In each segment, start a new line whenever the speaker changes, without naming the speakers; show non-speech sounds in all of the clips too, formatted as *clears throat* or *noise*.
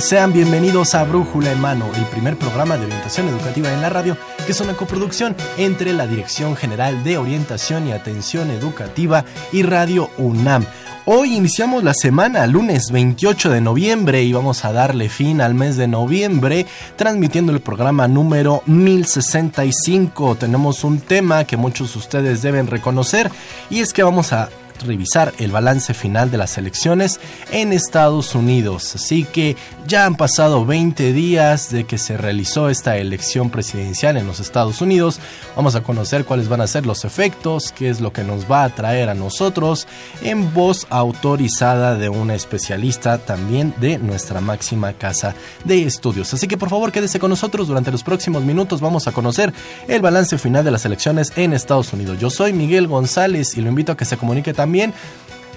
Sean bienvenidos a Brújula en Mano, el primer programa de orientación educativa en la radio, que es una coproducción entre la Dirección General de Orientación y Atención Educativa y Radio UNAM. Hoy iniciamos la semana, lunes 28 de noviembre, y vamos a darle fin al mes de noviembre transmitiendo el programa número 1065. Tenemos un tema que muchos de ustedes deben reconocer y es que vamos a revisar el balance final de las elecciones en Estados Unidos. Así que ya han pasado 20 días de que se realizó esta elección presidencial en los Estados Unidos. Vamos a conocer cuáles van a ser los efectos, qué es lo que nos va a traer a nosotros en voz autorizada de una especialista también de nuestra máxima casa de estudios. Así que por favor quédese con nosotros durante los próximos minutos. Vamos a conocer el balance final de las elecciones en Estados Unidos. Yo soy Miguel González y lo invito a que se comunique también también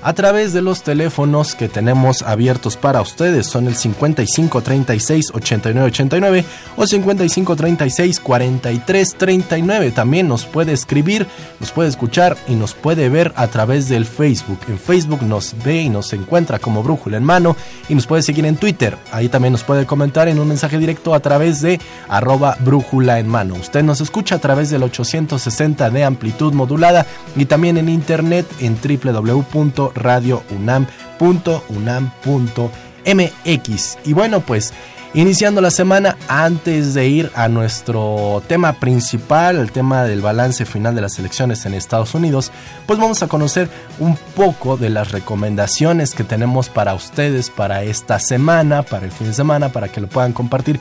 a través de los teléfonos que tenemos abiertos para ustedes. Son el 55 36 89 89 o 55 36 43 39. También nos puede escribir, nos puede escuchar y nos puede ver a través del Facebook. En Facebook nos ve y nos encuentra como Brújula en Mano y nos puede seguir en Twitter. Ahí también nos puede comentar en un mensaje directo a través de arroba Brújula en Mano. Usted nos escucha a través del 860 de amplitud modulada y también en internet en www radiounam.unam.mx. Y bueno, pues iniciando la semana, antes de ir a nuestro tema principal, el tema del balance final de las elecciones en Estados Unidos, pues vamos a conocer un poco de las recomendaciones que tenemos para ustedes para esta semana, para el fin de semana, para que lo puedan compartir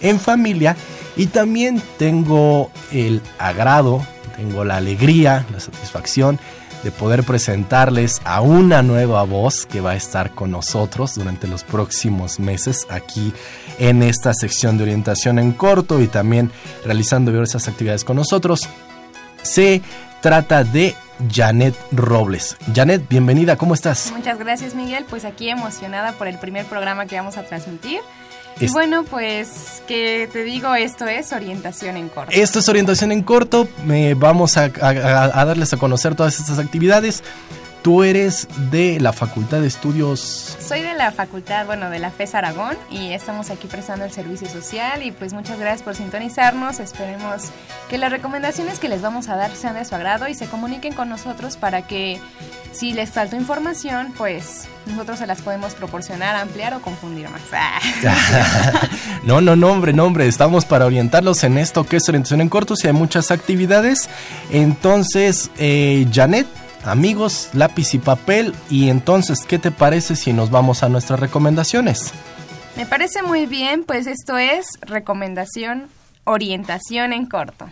en familia. Y también tengo el agrado, tengo la alegría, la satisfacción de poder presentarles a una nueva voz que va a estar con nosotros durante los próximos meses aquí en esta sección de orientación en corto y también realizando diversas actividades con nosotros. Se trata de Janet Robles. Janet, bienvenida, ¿cómo estás?
Muchas gracias Miguel, pues aquí emocionada por el primer programa que vamos a transmitir. Y bueno, pues que te digo, esto es orientación en corto.
Esto es orientación en corto. vamos a, darles a conocer todas estas actividades. Tú eres de la Facultad de Estudios.
Soy de la Facultad, bueno, de la FES Aragón y estamos aquí prestando el servicio social y pues muchas gracias por sintonizarnos. Esperemos que las recomendaciones que les vamos a dar sean de su agrado y se comuniquen con nosotros para que si les falta información, pues nosotros se las podemos proporcionar, ampliar o confundir más. *laughs* *laughs*
no, no, no, hombre, no, hombre, estamos para orientarlos en esto que es orientación en cortos y hay muchas actividades. Entonces, eh, Janet, amigos, lápiz y papel. Y entonces, ¿qué te parece si nos vamos a nuestras recomendaciones?
Me parece muy bien, pues esto es recomendación, orientación en corto.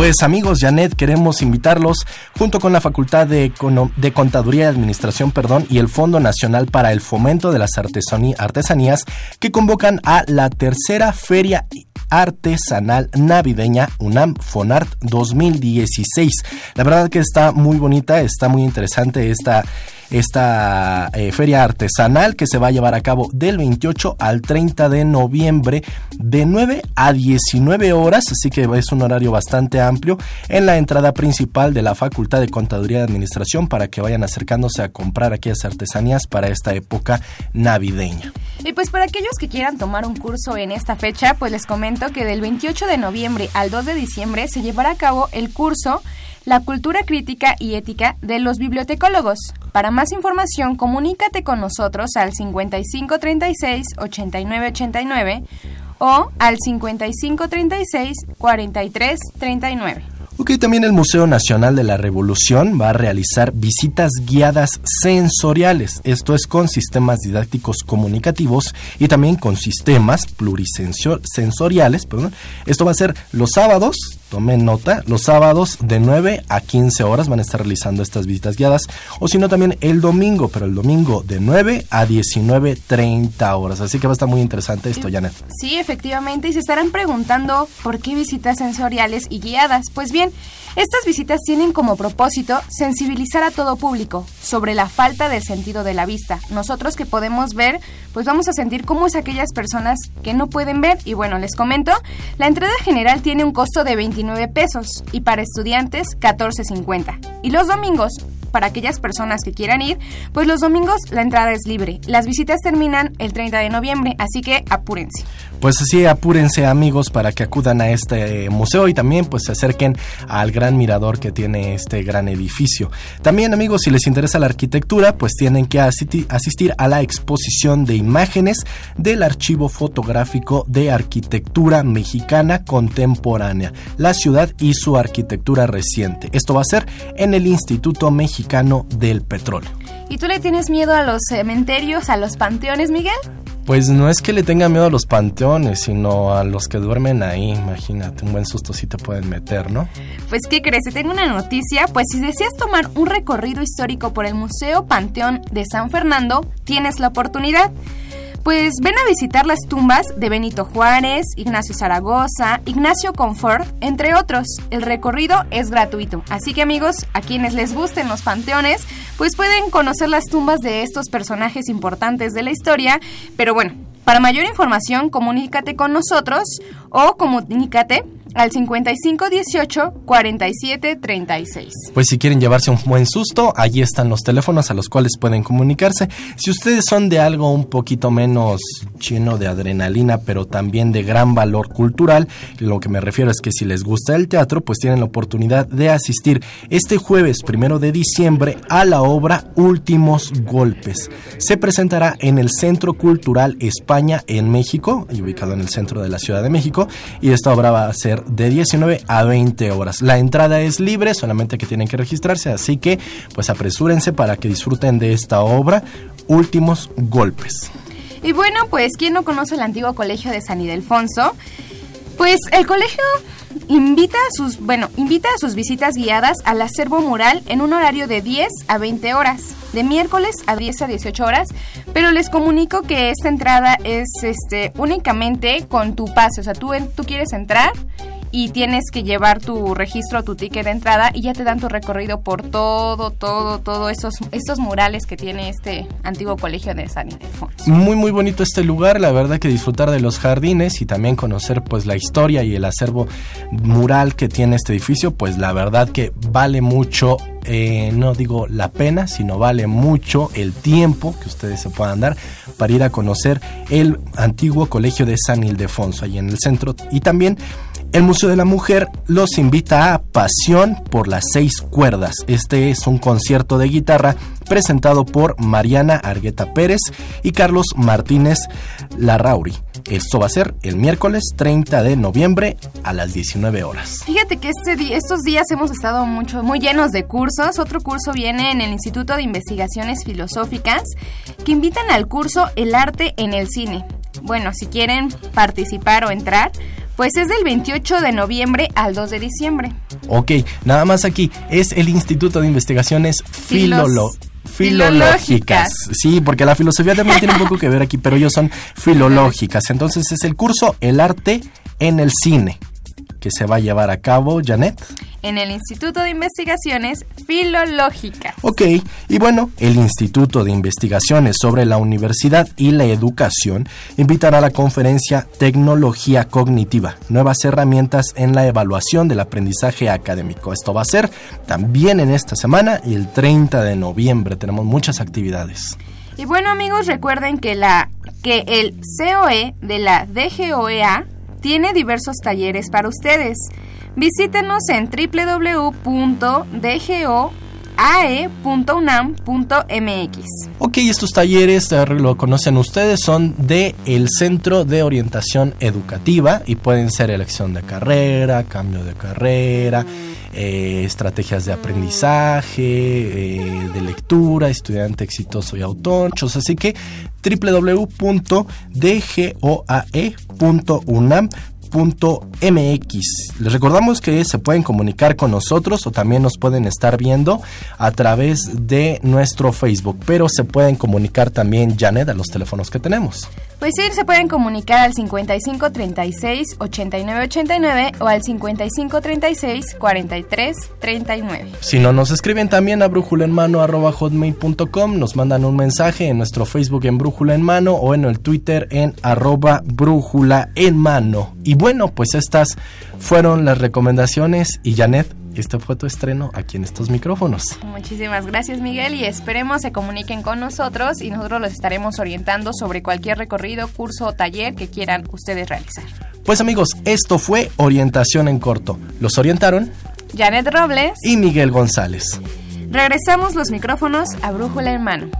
Pues amigos, Janet, queremos invitarlos junto con la Facultad de, de Contaduría y Administración perdón, y el Fondo Nacional para el Fomento de las Artesanías que convocan a la tercera Feria artesanal navideña UNAM Fonart 2016. La verdad que está muy bonita, está muy interesante esta esta eh, feria artesanal que se va a llevar a cabo del 28 al 30 de noviembre de 9 a 19 horas, así que es un horario bastante amplio en la entrada principal de la Facultad de Contaduría y Administración para que vayan acercándose a comprar aquellas artesanías para esta época navideña.
Y pues para aquellos que quieran tomar un curso en esta fecha, pues les comento que del 28 de noviembre al 2 de diciembre se llevará a cabo el curso La cultura crítica y ética de los bibliotecólogos. Para más información, comunícate con nosotros al 5536 8989 o al 5536 4339.
Ok, también el Museo Nacional de la Revolución va a realizar visitas guiadas sensoriales, esto es con sistemas didácticos comunicativos y también con sistemas plurisensoriales, perdón. Esto va a ser los sábados, tomen nota, los sábados de 9 a 15 horas van a estar realizando estas visitas guiadas, o si no también el domingo, pero el domingo de 9 a 19.30 horas, así que va a estar muy interesante esto, Janet.
Sí, efectivamente, y se estarán preguntando por qué visitas sensoriales y guiadas. Pues bien, estas visitas tienen como propósito sensibilizar a todo público sobre la falta del sentido de la vista. Nosotros que podemos ver, pues vamos a sentir cómo es aquellas personas que no pueden ver. Y bueno, les comento, la entrada general tiene un costo de 29 pesos y para estudiantes 14.50. Y los domingos para aquellas personas que quieran ir, pues los domingos la entrada es libre. Las visitas terminan el 30 de noviembre, así que apúrense.
Pues así, apúrense amigos para que acudan a este eh, museo y también pues se acerquen al gran mirador que tiene este gran edificio. También amigos, si les interesa la arquitectura, pues tienen que asistir a la exposición de imágenes del archivo fotográfico de arquitectura mexicana contemporánea, la ciudad y su arquitectura reciente. Esto va a ser en el Instituto Mexicano del Petróleo.
¿Y tú le tienes miedo a los cementerios, a los panteones, Miguel?
Pues no es que le tenga miedo a los panteones, sino a los que duermen ahí. Imagínate, un buen susto sí te pueden meter, ¿no?
Pues, ¿qué crees? Te tengo una noticia. Pues, si deseas tomar un recorrido histórico por el Museo Panteón de San Fernando, tienes la oportunidad. Pues ven a visitar las tumbas de Benito Juárez, Ignacio Zaragoza, Ignacio Confort, entre otros. El recorrido es gratuito, así que amigos, a quienes les gusten los panteones, pues pueden conocer las tumbas de estos personajes importantes de la historia, pero bueno, para mayor información comunícate con nosotros o comunícate al 5518 4736.
Pues si quieren llevarse un buen susto, allí están los teléfonos a los cuales pueden comunicarse. Si ustedes son de algo un poquito menos lleno de adrenalina, pero también de gran valor cultural, lo que me refiero es que si les gusta el teatro, pues tienen la oportunidad de asistir este jueves primero de diciembre a la obra Últimos Golpes. Se presentará en el Centro Cultural España en México, ubicado en el centro de la Ciudad de México, y esta obra va a ser de 19 a 20 horas. La entrada es libre, solamente que tienen que registrarse, así que pues apresúrense para que disfruten de esta obra, Últimos Golpes.
Y bueno, pues, ¿quién no conoce el antiguo colegio de San Ildefonso? Pues el colegio invita a sus, bueno, invita a sus visitas guiadas al acervo mural en un horario de 10 a 20 horas, de miércoles a 10 a 18 horas, pero les comunico que esta entrada es este únicamente con tu pase, o sea, tú, tú quieres entrar y tienes que llevar tu registro, tu ticket de entrada y ya te dan tu recorrido por todo, todo, todo esos, murales que tiene este antiguo colegio de San Ildefonso.
Muy, muy bonito este lugar, la verdad que disfrutar de los jardines y también conocer pues la historia y el acervo mural que tiene este edificio, pues la verdad que vale mucho eh, no digo la pena, sino vale mucho el tiempo que ustedes se puedan dar para ir a conocer el antiguo colegio de San Ildefonso, ahí en el centro. Y también el Museo de la Mujer los invita a Pasión por las seis cuerdas. Este es un concierto de guitarra presentado por Mariana Argueta Pérez y Carlos Martínez Larrauri. Esto va a ser el miércoles 30 de noviembre a las 19 horas.
Fíjate que este estos días hemos estado mucho, muy llenos de cursos. Otro curso viene en el Instituto de Investigaciones Filosóficas que invitan al curso El arte en el cine. Bueno, si quieren participar o entrar, pues es del 28 de noviembre al 2 de diciembre.
Ok, nada más aquí. Es el Instituto de Investigaciones filológicas. Sí, porque la filosofía también tiene un poco que ver aquí, pero ellos son *laughs* filológicas. Entonces es el curso El arte en el cine que se va a llevar a cabo, Janet?
En el Instituto de Investigaciones Filológicas.
Ok, y bueno, el Instituto de Investigaciones sobre la Universidad y la Educación invitará a la conferencia Tecnología Cognitiva, nuevas herramientas en la evaluación del aprendizaje académico. Esto va a ser también en esta semana y el 30 de noviembre. Tenemos muchas actividades.
Y bueno amigos, recuerden que la que el COE de la DGOEA tiene diversos talleres para ustedes. Visítenos en www.dgoae.unam.mx.
Ok, estos talleres, lo conocen ustedes, son de el Centro de Orientación Educativa y pueden ser elección de carrera, cambio de carrera, eh, estrategias de aprendizaje, eh, de lectura, estudiante exitoso y autónomos. Así que www.dgoae.unam.mx MX. Les recordamos que se pueden comunicar con nosotros o también nos pueden estar viendo a través de nuestro Facebook, pero se pueden comunicar también, Janet, a los teléfonos que tenemos.
Pues sí, se pueden comunicar al 55 36 89 89 o al 55 36 43 39.
Si no, nos escriben también a brújulaenmano.com, nos mandan un mensaje en nuestro Facebook en Brújula en Mano o en el Twitter en arroba Brújula. Y bueno, pues estas fueron las recomendaciones y Janet, este fue tu estreno aquí en estos micrófonos.
Muchísimas gracias Miguel y esperemos se comuniquen con nosotros y nosotros los estaremos orientando sobre cualquier recorrido, curso o taller que quieran ustedes realizar.
Pues amigos, esto fue Orientación en Corto. Los orientaron
Janet Robles
y Miguel González.
Regresamos los micrófonos a Brújula en mano.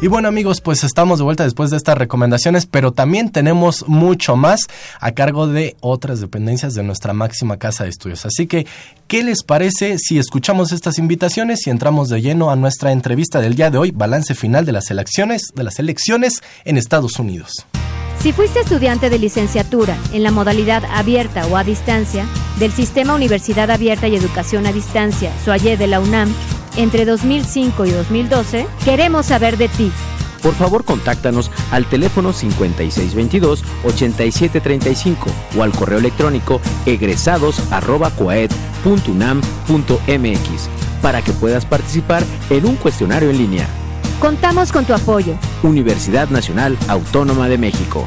Y bueno amigos, pues estamos de vuelta después de estas recomendaciones, pero también tenemos mucho más a cargo de otras dependencias de nuestra máxima casa de estudios. Así que, ¿qué les parece si escuchamos estas invitaciones y entramos de lleno a nuestra entrevista del día de hoy, balance final de las elecciones, de las elecciones en Estados Unidos?
Si fuiste estudiante de licenciatura en la modalidad abierta o a distancia del Sistema Universidad Abierta y Educación a Distancia, SOAYE de la UNAM, entre 2005 y 2012, queremos saber de ti.
Por favor, contáctanos al teléfono 5622-8735 o al correo electrónico egresados.coaed.unam.mx para que puedas participar en un cuestionario en línea.
Contamos con tu apoyo.
Universidad Nacional Autónoma de México.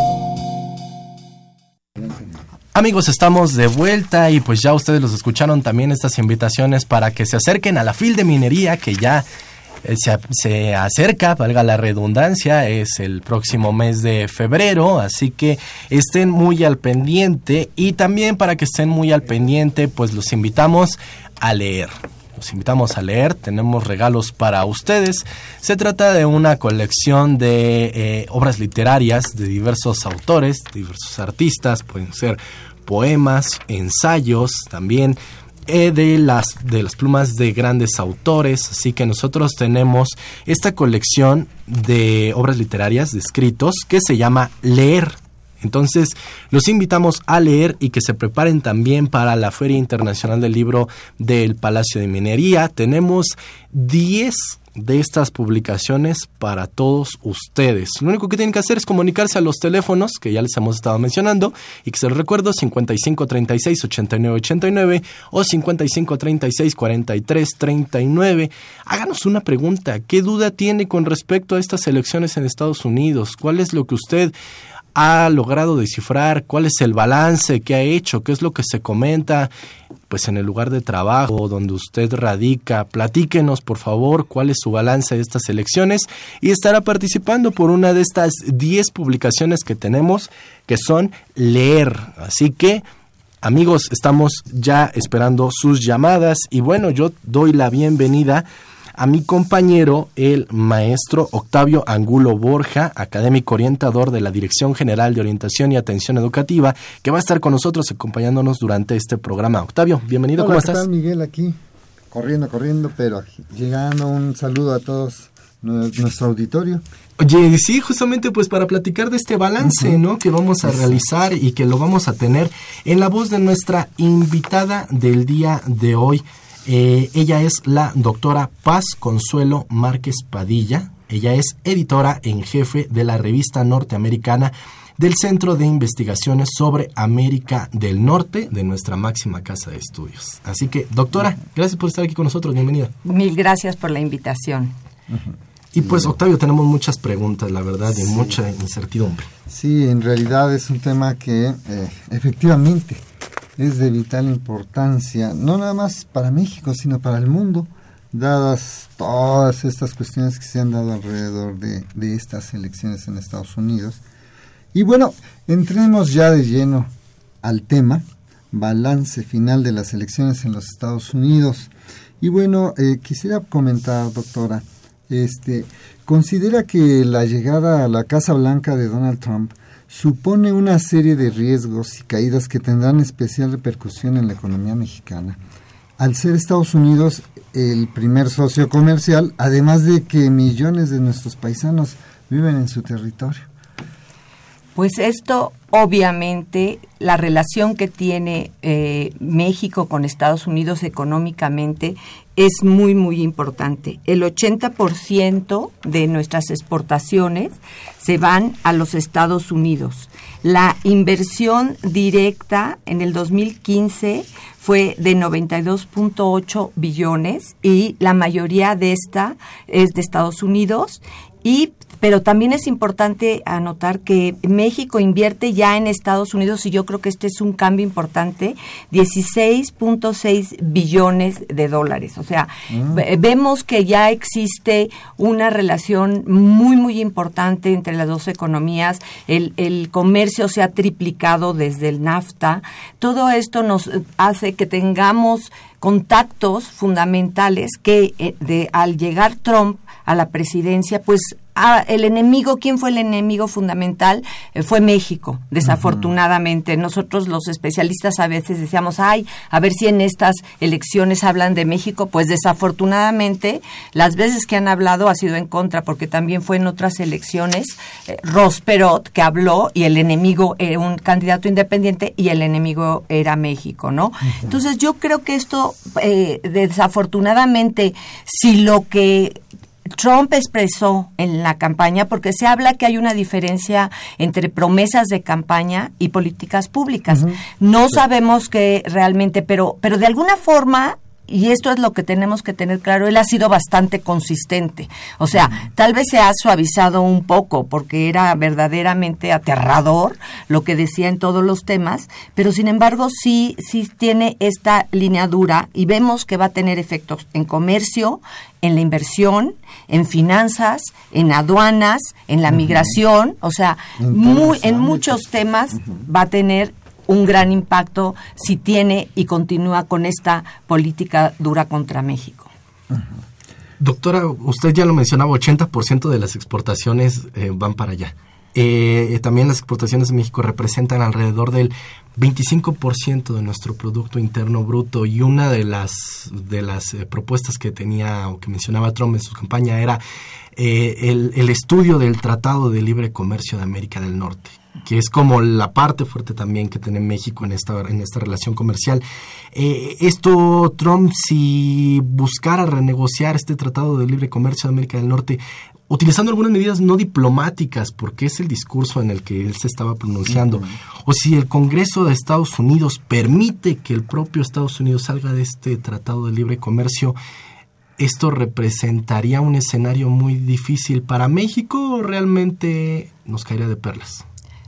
Amigos, estamos de vuelta y pues ya ustedes los escucharon también estas invitaciones para que se acerquen a la FIL de minería que ya eh, se, se, acerca, valga la redundancia, es el próximo mes de febrero, así que estén muy al pendiente y también para que estén muy al pendiente, pues los invitamos a leer. Los invitamos a leer, tenemos regalos para ustedes. Se trata de una colección de eh, obras literarias de diversos autores, diversos artistas, pueden ser poemas, ensayos, también eh, de las de las plumas de grandes autores, así que nosotros tenemos esta colección de obras literarias de escritos que se llama Leer entonces, los invitamos a leer y que se preparen también para la Feria Internacional del Libro del Palacio de Minería. Tenemos 10 de estas publicaciones para todos ustedes. Lo único que tienen que hacer es comunicarse a los teléfonos que ya les hemos estado mencionando y que se los recuerdo 55 36 89 89 o 55 36 43 39. Háganos una pregunta, ¿qué duda tiene con respecto a estas elecciones en Estados Unidos? ¿Cuál es lo que usted ha logrado descifrar cuál es el balance que ha hecho, qué es lo que se comenta pues en el lugar de trabajo donde usted radica. Platíquenos, por favor, cuál es su balance de estas elecciones y estará participando por una de estas 10 publicaciones que tenemos que son leer. Así que amigos, estamos ya esperando sus llamadas y bueno, yo doy la bienvenida a mi compañero, el maestro Octavio Angulo Borja, académico orientador de la Dirección General de Orientación y Atención Educativa, que va a estar con nosotros acompañándonos durante este programa. Octavio, bienvenido,
Hola,
¿cómo
¿qué
estás?
Tal, Miguel, aquí, corriendo, corriendo, pero llegando un saludo a todos nuestro auditorio.
Oye, sí, justamente pues para platicar de este balance, ¿no? Que vamos a realizar y que lo vamos a tener en la voz de nuestra invitada del día de hoy. Eh, ella es la doctora Paz Consuelo Márquez Padilla. Ella es editora en jefe de la revista norteamericana del Centro de Investigaciones sobre América del Norte de nuestra máxima casa de estudios. Así que, doctora, gracias por estar aquí con nosotros. Bienvenida.
Mil gracias por la invitación.
Y pues, Octavio, tenemos muchas preguntas, la verdad, y mucha incertidumbre.
Sí, en realidad es un tema que eh, efectivamente es de vital importancia, no nada más para México, sino para el mundo, dadas todas estas cuestiones que se han dado alrededor de, estas elecciones en Estados Unidos. Y bueno, entremos ya de lleno al tema, balance final de las elecciones en los Estados Unidos. Y bueno, eh, quisiera comentar, doctora, este, considera que la llegada a la Casa Blanca de Donald Trump supone una serie de riesgos y caídas que tendrán especial repercusión en la economía mexicana. Al ser Estados Unidos el primer socio comercial, además de que millones de nuestros paisanos viven en su territorio.
Pues esto, obviamente, la relación que tiene eh, México con Estados Unidos económicamente es muy, muy importante. El 80% de nuestras exportaciones se van a los Estados Unidos. La inversión directa en el 2015 fue de 92.8 billones y la mayoría de esta es de Estados Unidos y pero también es importante anotar que México invierte ya en Estados Unidos y yo creo que este es un cambio importante, 16.6 billones de dólares. O sea, mm. vemos que ya existe una relación muy, muy importante entre las dos economías. El, el comercio se ha triplicado desde el NAFTA. Todo esto nos hace que tengamos contactos fundamentales que eh, de, al llegar Trump a la presidencia, pues el enemigo, ¿quién fue el enemigo fundamental? Eh, fue México, desafortunadamente. Nosotros los especialistas a veces decíamos, ay, a ver si en estas elecciones hablan de México. Pues desafortunadamente las veces que han hablado ha sido en contra, porque también fue en otras elecciones eh, Rosperot que habló y el enemigo era un candidato independiente y el enemigo era México, ¿no? Entonces yo creo que esto, eh, desafortunadamente, si lo que Trump expresó en la campaña, porque se habla que hay una diferencia entre promesas de campaña y políticas públicas. No sabemos que realmente, pero, pero de alguna forma y esto es lo que tenemos que tener claro, él ha sido bastante consistente. O sea, tal vez se ha suavizado un poco porque era verdaderamente aterrador lo que decía en todos los temas, pero sin embargo sí, sí tiene esta línea dura y vemos que va a tener efectos en comercio, en la inversión, en finanzas, en aduanas, en la migración, o sea, muy, en muchos temas va a tener un gran impacto si tiene y continúa con esta política dura contra México.
Doctora, usted ya lo mencionaba, 80% de las exportaciones eh, van para allá. Eh, también las exportaciones de México representan alrededor del 25% de nuestro Producto Interno Bruto y una de las, de las eh, propuestas que tenía o que mencionaba Trump en su campaña era el, el estudio del Tratado de Libre Comercio de América del Norte que es como la parte fuerte también que tiene México en esta, en esta relación comercial. Eh, esto, Trump, si buscara renegociar este Tratado de Libre Comercio de América del Norte, utilizando algunas medidas no diplomáticas, porque es el discurso en el que él se estaba pronunciando, o si el Congreso de Estados Unidos permite que el propio Estados Unidos salga de este Tratado de Libre Comercio, ¿esto representaría un escenario muy difícil para México o realmente nos caería de perlas?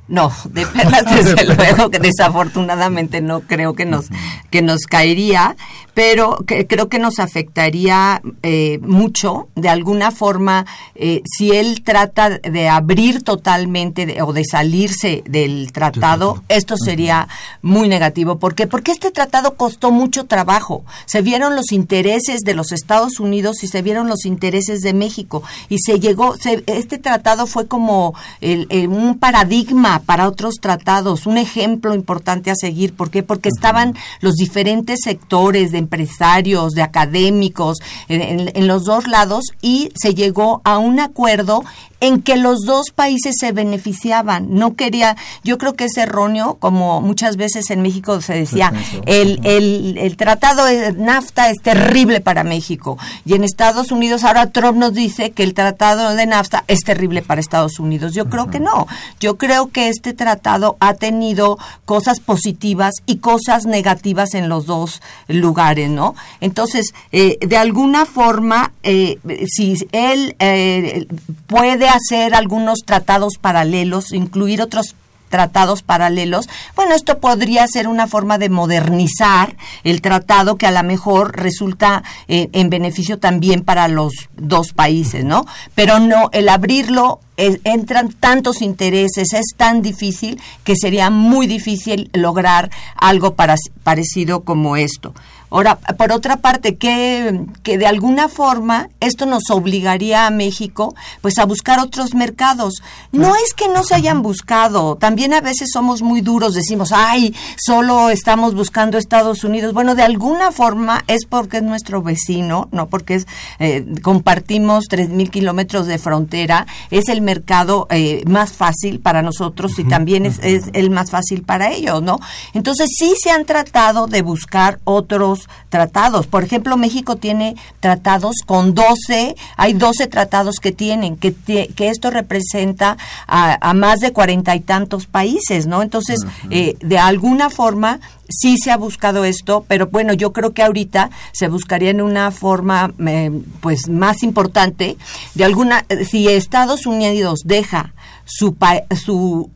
No, de *laughs* perlas desde luego que desafortunadamente no creo que nos que nos caería, pero que, creo que nos afectaría eh, mucho de alguna forma eh, si él trata de abrir totalmente o de salirse del tratado, esto sería muy negativo. ¿Por qué? Porque este tratado costó mucho trabajo. Se vieron los intereses de los Estados Unidos y se vieron los intereses de México y se llegó. este tratado fue como un paradigma guía para otros tratados, un ejemplo importante a seguir. ¿Por qué? Porque estaban los diferentes sectores de empresarios, de académicos, en, en los dos lados y se llegó a un acuerdo en que los dos países se beneficiaban. No quería, yo creo que es erróneo, como muchas veces en México se decía, el, el, el tratado de NAFTA es terrible para México. Y en Estados Unidos ahora Trump nos dice que el tratado de NAFTA es terrible para Estados Unidos. Yo creo que no. Yo creo que este tratado ha tenido cosas positivas y cosas negativas en los dos lugares, ¿no? Entonces, eh, de alguna forma, eh, si él eh, puede hacer algunos tratados paralelos, incluir otros tratados paralelos, bueno, esto podría ser una forma de modernizar el tratado que a lo mejor resulta eh, en beneficio también para los dos países, ¿no? Pero no, el abrirlo entran tantos intereses, es tan difícil que sería muy difícil lograr algo para, parecido como esto. Ahora, por otra parte, que, que de alguna forma esto nos obligaría a México pues a buscar otros mercados. No es que no se hayan buscado, también a veces somos muy duros, decimos, ay, solo estamos buscando Estados Unidos. Bueno, de alguna forma es porque es nuestro vecino, no porque es, eh, compartimos tres mil kilómetros de frontera, es el mercado eh, más fácil para nosotros y también es, es el más fácil para ellos, ¿no? Entonces sí se han tratado de buscar otros tratados. Por ejemplo, México tiene tratados con 12, hay 12 tratados que tienen, que, que esto representa a, más de cuarenta y tantos países, ¿no? Entonces, eh, de alguna forma, sí se ha buscado esto, pero bueno, yo creo que ahorita se buscaría en una forma eh, pues más importante de alguna si Estados Unidos deja su su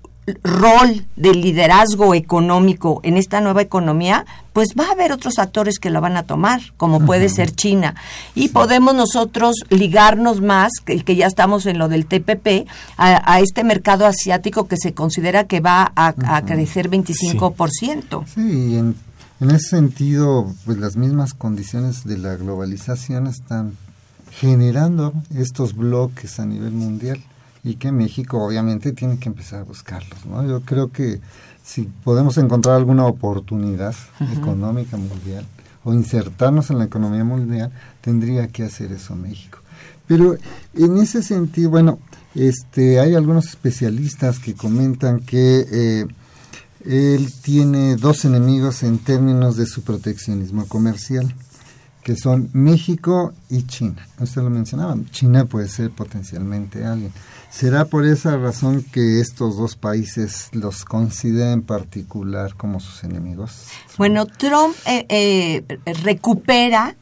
rol de liderazgo económico en esta nueva economía, pues va a haber otros actores que lo van a tomar, como puede ser China. Y podemos nosotros ligarnos más, que, que, ya estamos en lo del TPP, a, este mercado asiático que se considera que va a, crecer 25%.
Sí, sí en, en ese sentido, pues las mismas condiciones de la globalización están generando estos bloques a nivel mundial y que México obviamente tiene que empezar a buscarlos. ¿no? Yo creo que si podemos encontrar alguna oportunidad económica mundial o insertarnos en la economía mundial, tendría que hacer eso México. Pero en ese sentido, bueno, este, hay algunos especialistas que comentan que eh, él tiene dos enemigos en términos de su proteccionismo comercial que son México y China. Usted lo mencionaba, China puede ser potencialmente alguien. ¿Será por esa razón que estos dos países los considera en particular como sus enemigos?
Bueno, Trump eh, eh, recupera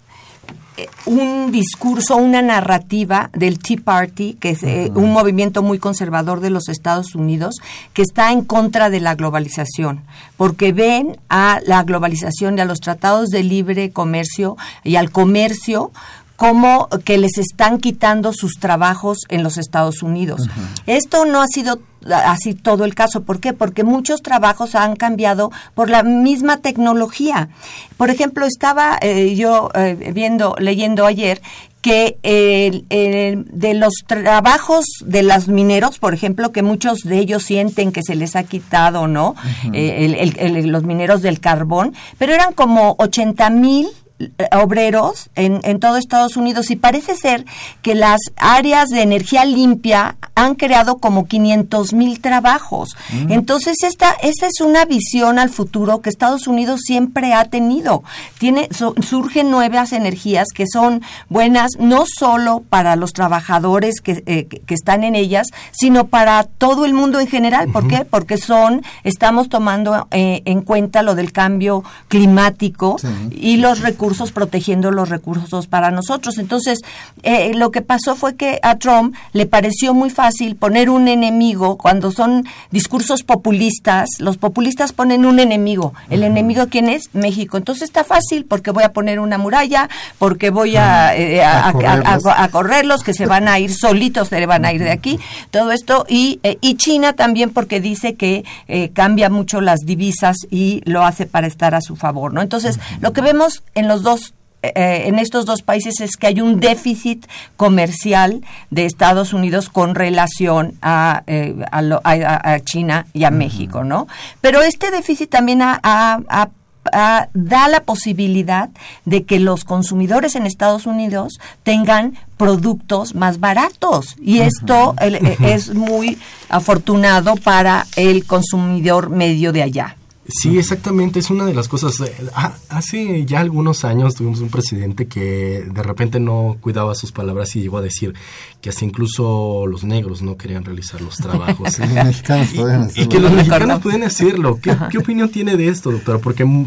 eh, un discurso, una narrativa del Tea Party, que es un movimiento muy conservador de los Estados Unidos, que está en contra de la globalización, porque ven a la globalización y a los tratados de libre comercio y al comercio como que les están quitando sus trabajos en los Estados Unidos. Esto no ha sido así todo el caso. ¿Por qué? Porque muchos trabajos han cambiado por la misma tecnología. Por ejemplo, estaba eh, yo eh, viendo, leyendo ayer que de los trabajos de los mineros, por ejemplo, que muchos de ellos sienten que se les ha quitado, ¿no? Eh, los mineros del carbón, pero eran como 80 mil obreros en, en, todo Estados Unidos y parece ser que las áreas de energía limpia han creado como 500 mil trabajos. Mm. Entonces, esta, esa es una visión al futuro que Estados Unidos siempre ha tenido. Tiene, surgen nuevas energías que son buenas no solo para los trabajadores que, eh, que, están en ellas, sino para todo el mundo en general. ¿Por qué? Porque son, estamos tomando eh, en cuenta lo del cambio climático y los recursos protegiendo los recursos para nosotros. Entonces, eh, lo que pasó fue que a Trump le pareció muy fácil poner un enemigo cuando son discursos populistas. Los populistas ponen un enemigo. ¿El enemigo quién es? México. Entonces está fácil porque voy a poner una muralla, porque voy a, eh, a, correrlos. que se van a ir solitos, se van a ir de aquí. Todo esto. Y, eh, y China también porque dice que cambia mucho las divisas y lo hace para estar a su favor. ¿no? Entonces, lo que vemos en los dos eh, en estos dos países es que hay un déficit comercial de Estados Unidos con relación a, eh, a, China y a México, ¿no? Pero este déficit también ha, da la posibilidad de que los consumidores en Estados Unidos tengan productos más baratos y esto es muy afortunado para el consumidor medio de allá.
Sí, exactamente, es una de las cosas. Eh, ah, hace ya algunos años tuvimos un presidente que de repente no cuidaba sus palabras y llegó a decir que hasta incluso los negros no querían realizar los trabajos. *laughs* y, que los mexicanos pueden hacerlo. ¿Qué, ¿Qué, opinión tiene de esto, doctora? Porque,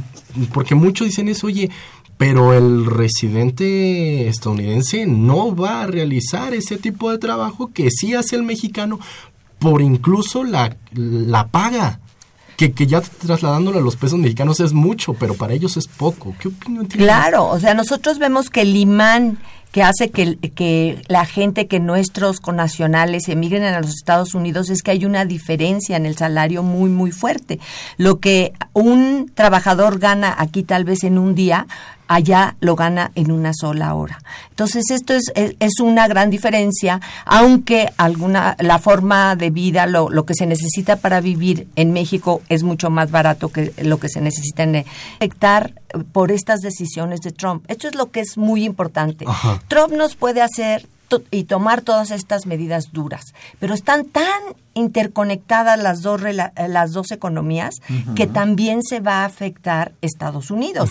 porque muchos dicen eso, oye, pero el residente estadounidense no va a realizar ese tipo de trabajo que sí hace el mexicano por incluso la, la paga que, que ya trasladándolo a los pesos mexicanos es mucho, pero para ellos es poco. ¿Qué opinión tiene?
Claro, o sea, nosotros vemos que el imán que hace que, que la gente, que nuestros connacionales emigren a los Estados Unidos es que hay una diferencia en el salario muy, muy fuerte. Lo que un trabajador gana aquí tal vez en un día, allá lo gana en una sola hora. Entonces esto es, es, una gran diferencia, aunque alguna la forma de vida, lo, lo, que se necesita para vivir en México es mucho más barato que lo que se necesita en afectar por estas decisiones de Trump. Esto es lo que es muy importante. Trump nos puede hacer y tomar todas estas medidas duras, pero están tan interconectadas las dos, las dos economías que también se va a afectar Estados Unidos.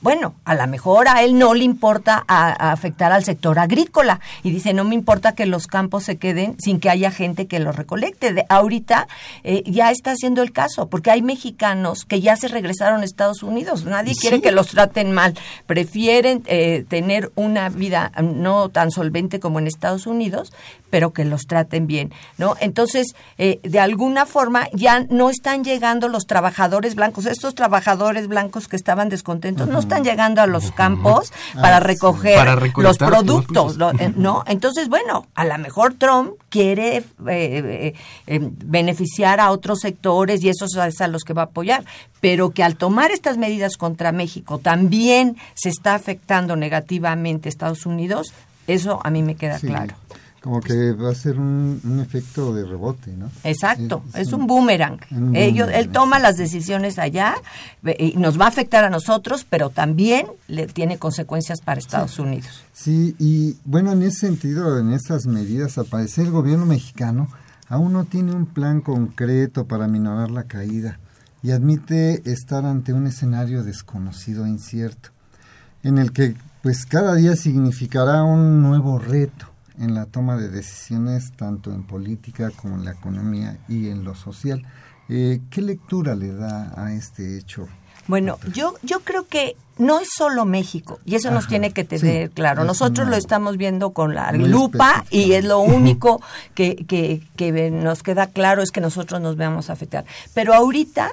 Bueno, a lo mejor a él no le importa afectar al sector agrícola y dice, no me importa que los campos se queden sin que haya gente que los recolecte. De, ahorita eh, ya está siendo el caso, porque hay mexicanos que ya se regresaron a Estados Unidos. Nadie quiere que los traten mal. Prefieren eh, tener una vida no tan solvente como en Estados Unidos, pero que los traten bien, ¿no? Entonces, eh, de alguna forma ya no están llegando los trabajadores blancos, estos trabajadores blancos que estaban descontentos, no están llegando a los campos ah, para recoger los productos, eh, ¿no? Entonces, bueno, a lo mejor Trump quiere eh, beneficiar a otros sectores y esos es a los que va a apoyar, pero que al tomar estas medidas contra México también se está afectando negativamente a Estados Unidos, eso a mí me queda claro.
Como que va a ser un, efecto de rebote, ¿no?
Exacto, es, un, boomerang. Ellos, él toma las decisiones allá y nos va a afectar a nosotros, pero también le tiene consecuencias para Estados Unidos.
Sí, y bueno, en ese sentido, en esas medidas, al parecer el gobierno mexicano aún no tiene un plan concreto para minorar la caída y admite estar ante un escenario desconocido e incierto, en el que pues cada día significará un nuevo reto en la toma de decisiones tanto en política como en la economía y en lo social. Eh, ¿Qué lectura le da a este hecho?
Bueno, yo, yo creo que no es solo México, y eso nos tiene que tener claro. Nosotros lo estamos viendo con la lupa y es lo único que, que, que, nos queda claro es que nosotros nos veamos afectar. Pero ahorita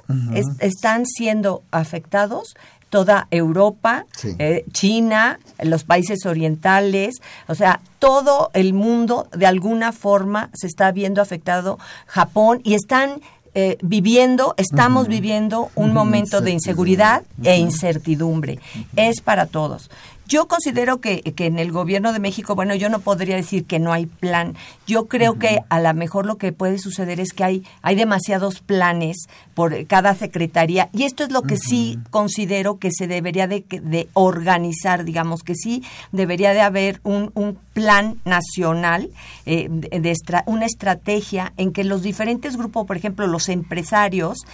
están siendo afectados toda Europa, eh, China, los países orientales, o sea, todo el mundo de alguna forma se está viendo afectado, Japón, y están eh, viviendo, estamos viviendo un momento de inseguridad e incertidumbre. Es para todos. Yo considero que, que, en el gobierno de México, bueno, yo no podría decir que no hay plan. Yo creo que a lo mejor lo que puede suceder es que hay, hay demasiados planes por cada secretaría y esto es lo que sí considero que se debería de, de, organizar, digamos que sí debería de haber un, un plan nacional, eh, de, una estrategia en que los diferentes grupos, por ejemplo, los empresarios,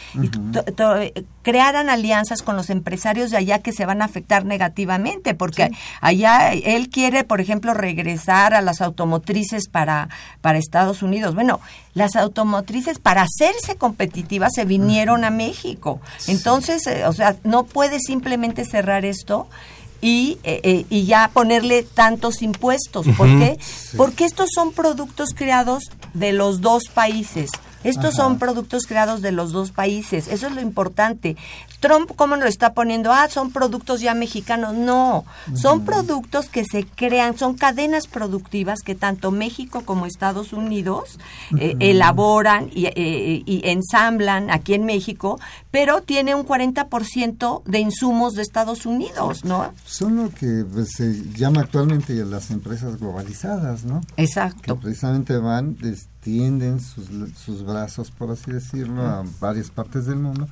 crearan alianzas con los empresarios de allá que se van a afectar negativamente, porque allá él quiere, por ejemplo, regresar a las automotrices para, para Estados Unidos. Bueno, las automotrices para hacerse competitivas se vinieron a México. Entonces, eh, o sea, no puede simplemente cerrar esto y, eh, eh, y ya ponerle tantos impuestos. ¿Por qué? Porque estos son productos creados de los dos países. Estos son productos creados de los dos países. Eso es lo importante. Trump, ¿cómo lo está poniendo? Ah, son productos ya mexicanos. No, son productos que se crean, son cadenas productivas que tanto México como Estados Unidos eh, elaboran y, eh, y ensamblan aquí en México, pero tiene un 40% de insumos de Estados Unidos, ¿no?
Son lo que pues, se llama actualmente las empresas globalizadas, ¿no?
Exacto.
Que precisamente van, extienden sus, sus brazos, por así decirlo, a varias partes del mundo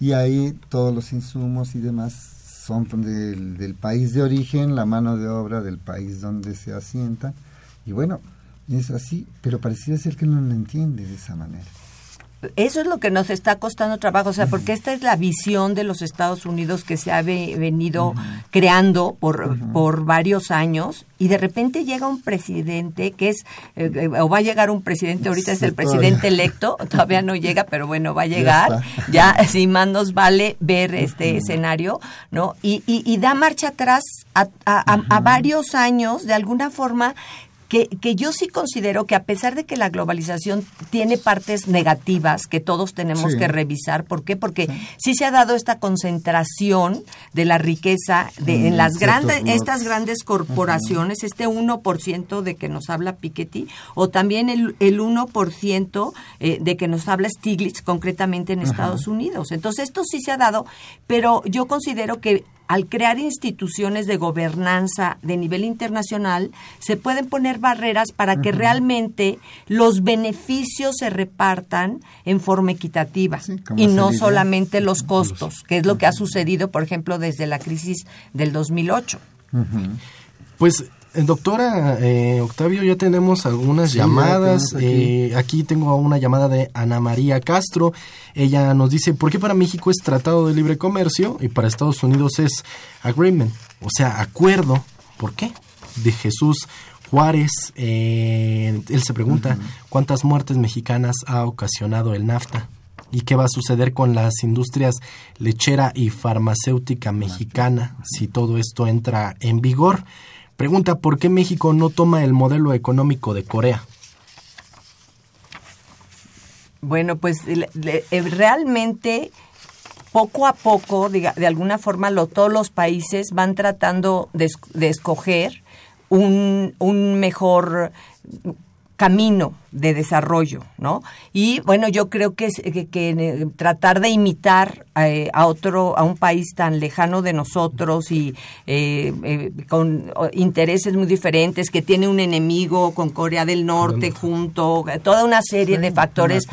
y ahí todos los insumos y demás son del, del país de origen, la mano de obra del país donde se asientan y bueno, es así, pero parecía ser que no lo entiende de esa manera
eso es lo que nos está costando trabajo, o sea, porque esta es la visión de los Estados Unidos que se ha venido creando por, por varios años y de repente llega un presidente que es, eh, o va a llegar un presidente, ahorita es el presidente electo, *laughs* todavía no llega, pero bueno, va a llegar, ya, sin más nos vale ver este escenario, ¿no? Y, y, da marcha atrás a, a varios años, de alguna forma, que, yo sí considero que a pesar de que la globalización tiene partes negativas que todos tenemos que revisar, ¿por qué? Porque sí. se ha dado esta concentración de la riqueza de, en las grandes, estas grandes corporaciones, este 1% de que nos habla Piketty, o también el, el 1% eh, de que nos habla Stiglitz concretamente en Estados Unidos. Entonces esto sí se ha dado, pero yo considero que al crear instituciones de gobernanza de nivel internacional, se pueden poner barreras para que realmente los beneficios se repartan en forma equitativa y no solamente los costos, que es lo que ha sucedido, por ejemplo, desde la crisis del 2008.
Pues Doctora eh, Octavio, ya tenemos algunas llamadas. Eh, aquí. tengo una llamada de Ana María Castro. Ella nos dice, ¿por qué para México es Tratado de Libre Comercio y para Estados Unidos es Agreement? O sea, acuerdo. ¿Por qué? De Jesús Juárez. él se pregunta, ¿cuántas muertes mexicanas ha ocasionado el NAFTA? ¿Y qué va a suceder con las industrias lechera y farmacéutica mexicana si todo esto entra en vigor? Pregunta, ¿por qué México no toma el modelo económico de Corea?
Bueno, pues eh, realmente poco a poco, de, alguna forma, todos los países van tratando de, escoger un, un mejor camino de desarrollo, ¿no? Y bueno, yo creo que, que, que eh, tratar de imitar eh, a otro, a un país tan lejano de nosotros y eh, con intereses muy diferentes, que tiene un enemigo con Corea del Norte junto, toda una serie de factores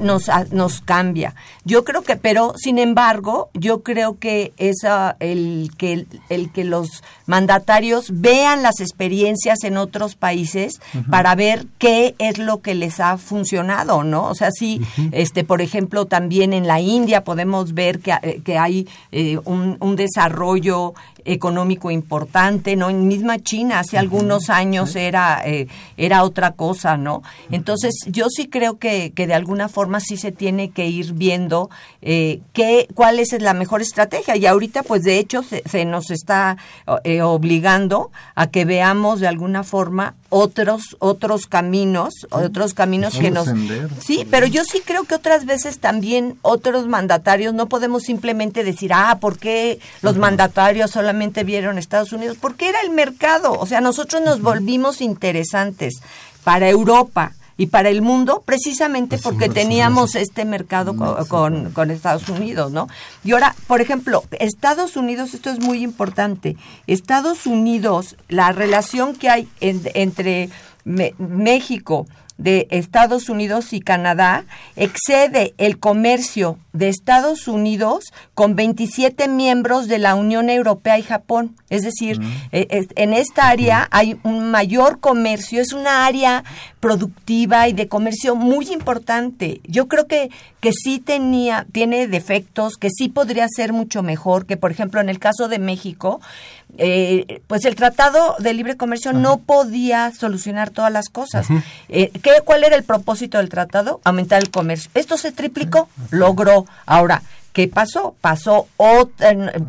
nos, nos cambia. Yo creo que, pero sin embargo, yo creo que es el que el, que los mandatarios vean las experiencias en otros países para ver qué es lo que les ha funcionado, ¿no? O sea, sí, este, por ejemplo, también en la India podemos ver que, eh, que hay eh, un, un, desarrollo económico importante, ¿no? En misma China hace algunos años era, eh, era otra cosa, ¿no? Entonces, yo sí creo que, que, de alguna forma sí se tiene que ir viendo eh, qué, cuál es la mejor estrategia. Y ahorita, pues de hecho, se, se nos está eh, obligando a que veamos de alguna forma otros otros caminos, otros caminos que nos Sí, pero yo sí creo que otras veces también otros mandatarios no podemos simplemente decir, "Ah, ¿por qué los mandatarios solamente vieron Estados Unidos, porque era el mercado. O sea, nosotros nos volvimos interesantes para Europa y para el mundo precisamente pues porque teníamos este mercado con, con, Estados Unidos, ¿no? Y ahora, por ejemplo, Estados Unidos, esto es muy importante, Estados Unidos, la relación que hay entre México, de Estados Unidos y Canadá excede el comercio de Estados Unidos con 27 miembros de la Unión Europea y Japón. Es decir, mm. eh, en esta área hay un mayor comercio, es una área productiva y de comercio muy importante. Yo creo que, que sí tenía, tiene defectos, que sí podría ser mucho mejor, que por ejemplo en el caso de México, eh, pues el Tratado de Libre Comercio no podía solucionar todas las cosas. Eh, ¿Cuál era el propósito del tratado? Aumentar el comercio. Esto se triplicó, logró. Ahora, ¿Qué pasó? Pasó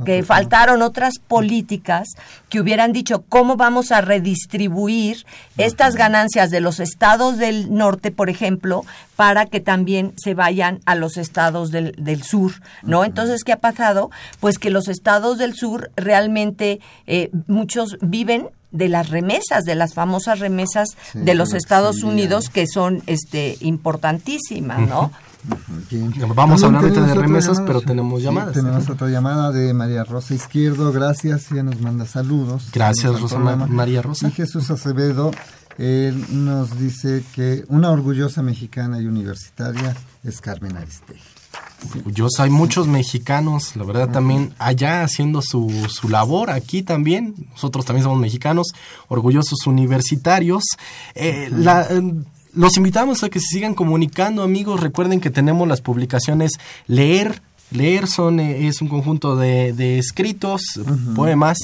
que faltaron otras políticas que hubieran dicho cómo vamos a redistribuir estas ganancias de los estados del norte, por ejemplo, para que también se vayan a los estados del, del sur, ¿no? Entonces, ¿qué ha pasado? Pues que los estados del sur realmente eh, muchos viven de las remesas, de las famosas remesas de los Estados Unidos que son este importantísimas, ¿no?
Vamos a hablar ahorita de remesas, pero tenemos llamadas.
tenemos otra llamada de María Rosa Izquierdo, gracias, ella nos manda saludos.
Gracias, Rosa, María Rosa.
Y Jesús Acevedo, él nos dice que una orgullosa mexicana y universitaria es Carmen Aristegui.
Orgullosa, hay muchos mexicanos, la verdad, también allá haciendo su, su labor, aquí también, nosotros también somos mexicanos, orgullosos universitarios. Eh, la, los invitamos a que se sigan comunicando, amigos. Recuerden que tenemos las publicaciones Leer. Leer son, eh, es un conjunto de, escritos, poemas,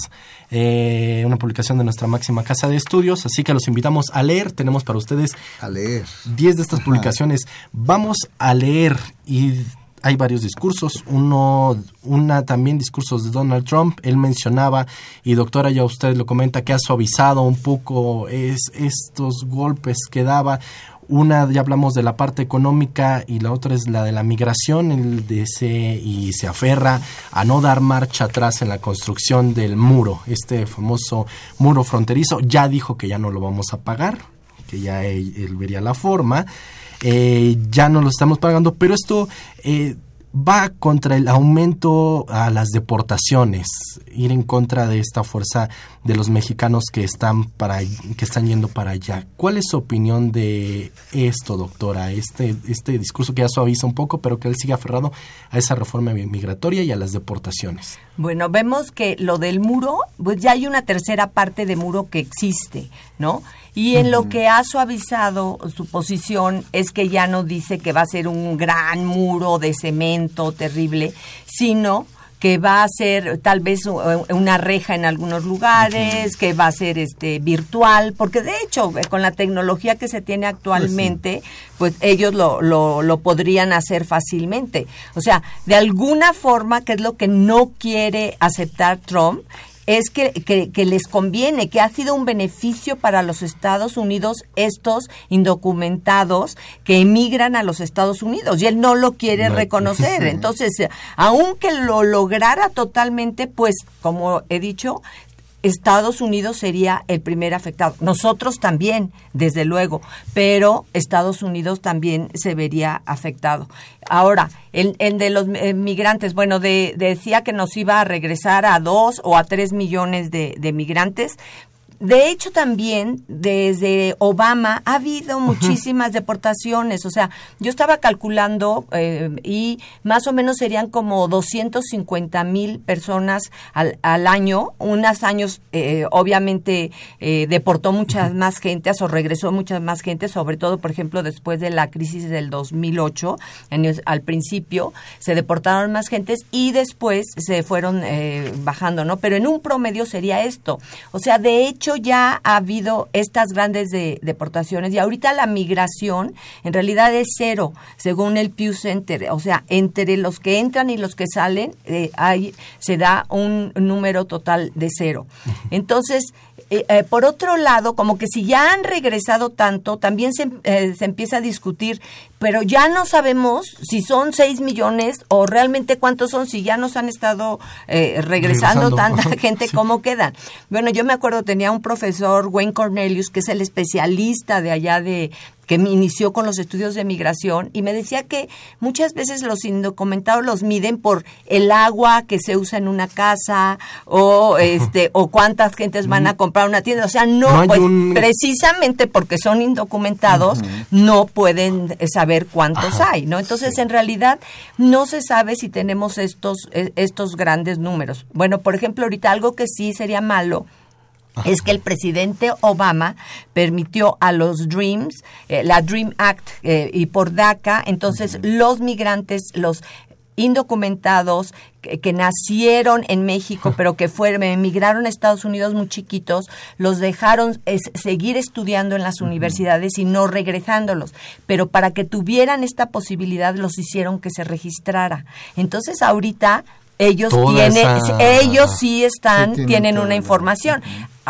eh, una publicación de nuestra máxima casa de estudios, así que los invitamos a leer. Tenemos para ustedes
a leer
10 de estas publicaciones. Vamos a leer y hay varios discursos, uno, una también discursos de Donald Trump, él mencionaba, y doctora ya usted lo comenta, que ha suavizado un poco es, estos golpes que daba, una ya hablamos de la parte económica y la otra es la de la migración, el de y se aferra a no dar marcha atrás en la construcción del muro, este famoso muro fronterizo, ya dijo que ya no lo vamos a pagar, que ya él vería la forma, eh, ya no lo estamos pagando, pero esto eh, va contra el aumento a las deportaciones, ir en contra de esta fuerza de los mexicanos que están para que están yendo para allá. ¿Cuál es su opinión de esto, doctora? Este este discurso que ya suaviza un poco, pero que él sigue aferrado a esa reforma migratoria y a las deportaciones.
Bueno, vemos que lo del muro, pues ya hay una tercera parte de muro que existe, ¿no? Y en lo que ha suavizado su posición es que ya no dice que va a ser un gran muro de cemento terrible, sino que va a ser tal vez una reja en algunos lugares, que va a ser este virtual, porque de hecho con la tecnología que se tiene actualmente, pues, ellos lo, lo, lo, podrían hacer fácilmente. O sea, de alguna forma, que es lo que no quiere aceptar Trump, es que, que, les conviene, que ha sido un beneficio para los Estados Unidos estos indocumentados que emigran a los Estados Unidos y él no lo quiere reconocer. *laughs* Entonces, aunque lo lograra totalmente, pues, como he dicho, Estados Unidos sería el primer afectado. Nosotros también, desde luego, pero Estados Unidos también se vería afectado. Ahora, el, de los eh, migrantes, bueno, decía que nos iba a regresar a dos o a tres millones de, de migrantes, de hecho, también desde Obama ha habido muchísimas deportaciones. O sea, yo estaba calculando eh, y más o menos serían como 250 mil personas al, al, año. Unos años, eh, obviamente, eh, deportó muchas más gente o regresó muchas más gente, sobre todo, por ejemplo, después de la crisis del 2008. al principio se deportaron más gentes y después se fueron bajando, ¿no? Pero en un promedio sería esto. O sea, de hecho, ya ha habido estas grandes deportaciones y ahorita la migración en realidad es cero, según el Pew Center. O sea, entre los que entran y los que salen eh, hay, se da un número total de cero. Entonces, eh, eh, por otro lado, como que si ya han regresado tanto, también se, se, empieza a discutir, pero ya no sabemos si son 6 millones o realmente cuántos son, si ya nos han estado regresando, tanta *laughs* gente, ¿cómo quedan? Bueno, yo me acuerdo, tenía un profesor, Wayne Cornelius, que es el especialista de allá de, que inició con los estudios de migración y me decía que muchas veces los indocumentados los miden por el agua que se usa en una casa o *laughs* este o cuántas gentes van a comprar una tienda, o sea, no, pues precisamente porque son indocumentados no pueden saber cuántos hay, ¿no? Entonces, en realidad no se sabe si tenemos estos e, estos grandes números. Bueno, por ejemplo, ahorita algo que sí sería malo es que el presidente Obama permitió a los Dreams, eh, la Dream Act eh, y por DACA, entonces los migrantes, los indocumentados que, nacieron en México, *laughs* pero que fueron, emigraron a Estados Unidos muy chiquitos, los dejaron seguir estudiando en las universidades y no regresándolos. Pero para que tuvieran esta posibilidad, los hicieron que se registrara. Entonces, ahorita ellos tienen, ellos sí están, tienen una información.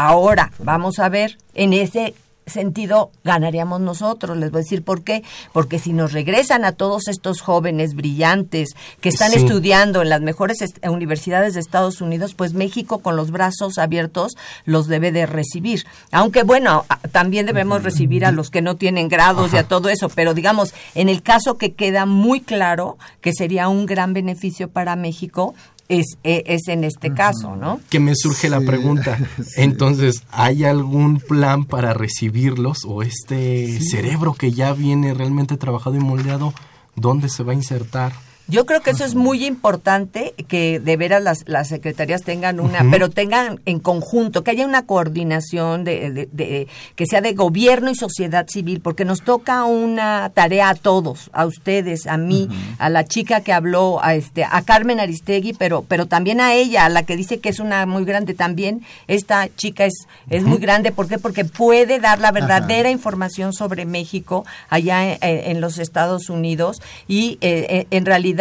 Ahora, vamos a ver, en ese sentido ganaríamos nosotros. Les voy a decir por qué. Porque si nos regresan a todos estos jóvenes brillantes que están estudiando en las mejores universidades de Estados Unidos, pues México con los brazos abiertos los debe de recibir. Aunque bueno, también debemos recibir a los que no tienen grados y a todo eso, pero digamos, en el caso que queda muy claro que sería un gran beneficio para México es, e, es, en este caso, ¿no?
Que me surge la pregunta. *laughs* Entonces, ¿hay algún plan para recibirlos o este cerebro que ya viene realmente trabajado y moldeado, dónde se va a insertar?
Yo creo que eso es muy importante, que de veras las, las secretarías tengan una, pero tengan en conjunto, que haya una coordinación de, de, que sea de gobierno y sociedad civil, porque nos toca una tarea a todos, a ustedes, a mí, a la chica que habló, a este, a Carmen Aristegui, pero, pero también a ella, a la que dice que es una muy grande también. Esta chica es, es muy grande, ¿por qué? Porque puede dar la verdadera información sobre México allá en, los Estados Unidos y eh, en realidad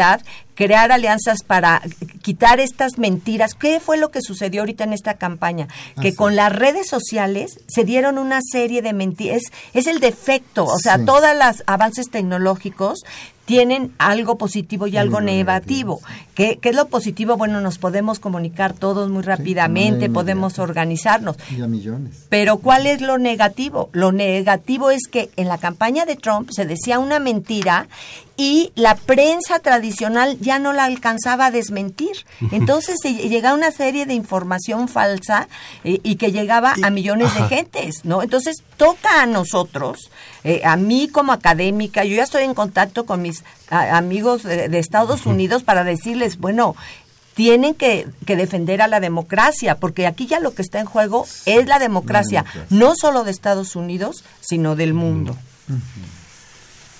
crear alianzas para quitar estas mentiras. ¿Qué fue lo que sucedió ahorita en esta campaña? Que con las redes sociales se dieron una serie de mentiras. Es, el defecto, o sea, todos los avances tecnológicos tienen algo positivo y algo negativo. ¿Qué, es lo positivo? Bueno, nos podemos comunicar todos muy rápidamente, podemos organizarnos.
Y a millones.
Pero ¿cuál es lo negativo? Lo negativo es que en la campaña de Trump se decía una mentira y la prensa tradicional ya no la alcanzaba a desmentir. Entonces se llegaba una serie de información falsa eh, y que llegaba a millones de gentes, ¿no? Entonces toca a nosotros, eh, a mí como académica, yo ya estoy en contacto con mis amigos de, Estados Unidos para decirles, bueno, tienen que, defender a la democracia, porque aquí ya lo que está en juego es la democracia, no solo de Estados Unidos, sino del mundo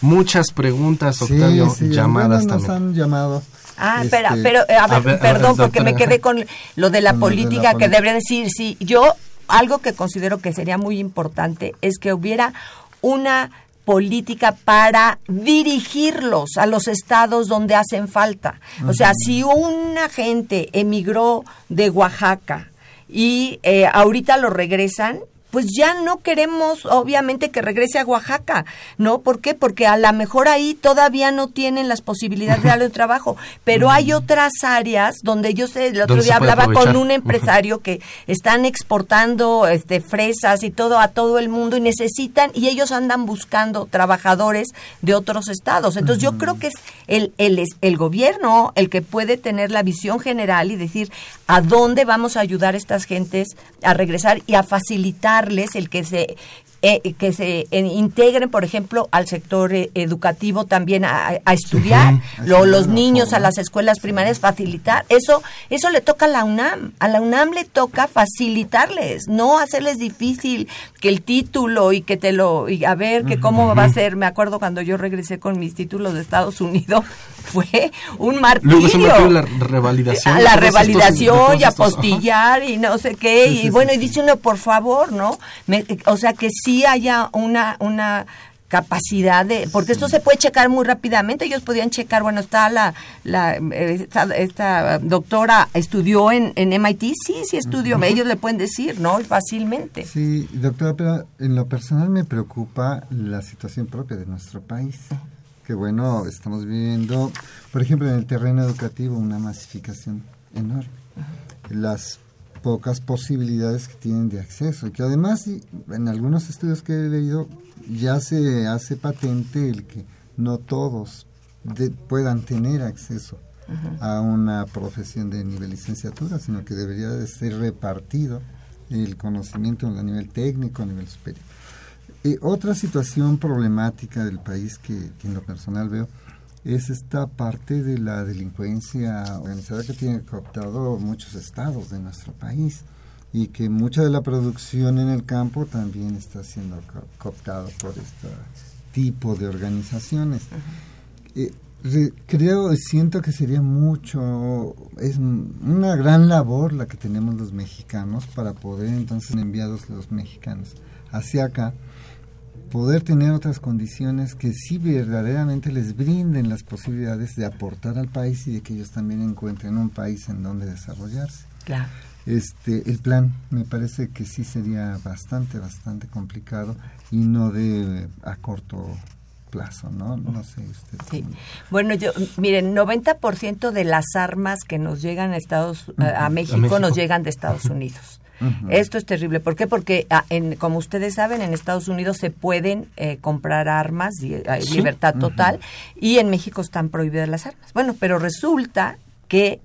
muchas preguntas, Octavio, llamadas
nos han llamado.
Ah, espera, este, pero, a ver, perdón, porque me quedé con lo de la política que debería decir, sí, yo algo que considero que sería muy importante es que hubiera una política para dirigirlos a los estados donde hacen falta. O sea, si una gente emigró de Oaxaca y eh, ahorita lo regresan, pues ya no queremos obviamente que regrese a Oaxaca, ¿no? ¿Por qué? Porque a lo mejor ahí todavía no tienen las posibilidades de darle trabajo, pero hay otras áreas donde yo sé, el otro día hablaba con un empresario que están exportando este fresas y todo a todo el mundo y necesitan y ellos andan buscando trabajadores de otros estados. Entonces yo creo que es el, el, el gobierno el que puede tener la visión general y decir a dónde vamos a ayudar a estas gentes a regresar y a facilitar el que se eh, que se eh, integren, por ejemplo, al sector eh, educativo también a, estudiar, los niños a las escuelas primarias, facilitar. Eso, eso le toca a la UNAM. A la UNAM le toca facilitarles, no hacerles difícil que el título y que te lo, y a ver que cómo va a ser. Me acuerdo cuando yo regresé con mis títulos de Estados Unidos, *laughs* fue un martirio.
Luego la revalidación.
La revalidación y apostillar y no sé qué. y bueno, y dice uno, por favor, ¿no? o sea, que sí haya una, una capacidad de, porque esto se puede checar muy rápidamente, ellos podían checar, bueno, está la, la esta, doctora estudió en, en MIT, sí, sí estudió, ellos le pueden decir, ¿no? Fácilmente.
Sí, doctora, pero en lo personal me preocupa la situación propia de nuestro país. Que bueno, estamos viviendo, por ejemplo, en el terreno educativo una masificación enorme. Las pocas posibilidades que tienen de acceso y que además en algunos estudios que he leído ya se hace patente el que no todos puedan tener acceso a una profesión de nivel licenciatura, sino que debería de ser repartido el conocimiento a nivel técnico, a nivel superior. Eh, otra situación problemática del país que, en lo personal veo es esta parte de la delincuencia organizada que tiene cooptado muchos estados de nuestro país y que mucha de la producción en el campo también está siendo cooptado por este tipo de organizaciones. Eh, creo, siento que sería mucho, es una gran labor la que tenemos los mexicanos para poder entonces enviados los mexicanos hacia acá, poder tener otras condiciones que sí verdaderamente les brinden las posibilidades de aportar al país y de que ellos también encuentren un país en donde desarrollarse.
Claro.
Este, el plan me parece que sí sería bastante, bastante complicado y no de a corto plazo, ¿no? No sé
Sí. Bueno, yo, miren, 90% de las armas que nos llegan a Estados a, México, nos llegan de Estados Unidos. Esto es terrible. ¿Por qué? Porque, ah, en, como ustedes saben, en Estados Unidos se pueden eh, comprar armas, hay libertad total, y en México están prohibidas las armas. Bueno, pero resulta que eh,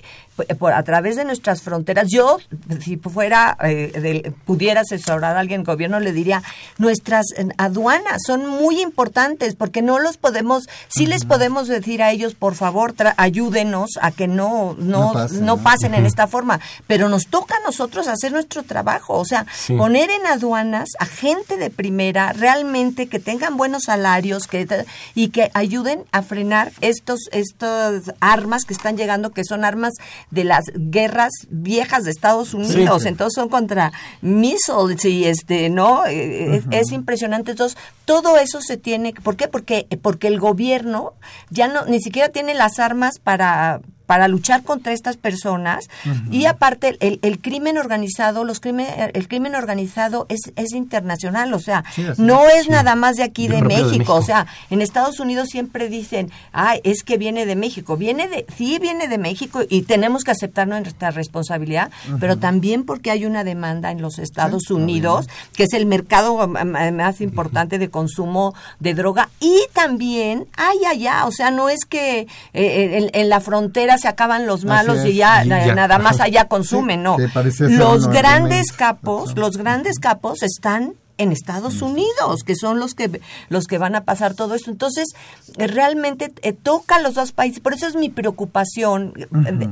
por, a través de nuestras fronteras, yo, si fuera, eh, pudiera asesorar a alguien el gobierno, le diría, nuestras eh, aduanas son muy importantes porque no los podemos, sí les podemos decir a ellos, por favor, ayúdenos a que no, no, no, pasen, en esta forma, pero nos toca a nosotros hacer nuestro trabajo, o sea, poner en aduanas a gente de primera, realmente que tengan buenos salarios que, y que ayuden a frenar estos, estas armas que están llegando, que son armas de las guerras viejas de Estados Unidos, entonces son contra missiles y este, ¿no? Eh, es, impresionante. Entonces, todo eso se tiene, ¿por qué? Porque porque el gobierno ya no ni siquiera tiene las armas para para luchar contra estas personas. Y aparte el, el, crimen organizado los crimen el crimen organizado es, es internacional o sea no es. nada más de aquí de México. o sea en Estados Unidos siempre dicen ay es que viene de México viene de sí viene de México y tenemos que aceptar nuestra responsabilidad pero también porque hay una demanda en los Estados Unidos que es el mercado más importante de consumo de droga. Y también hay allá o sea no es que eh, en la frontera se acaban los malos y ya, nada más allá consumen, no. Los grandes capos, los grandes capos están en Estados Unidos, que son los que los que van a pasar todo esto. Entonces, eh, realmente eh, toca a los dos países. Por eso es mi preocupación eh,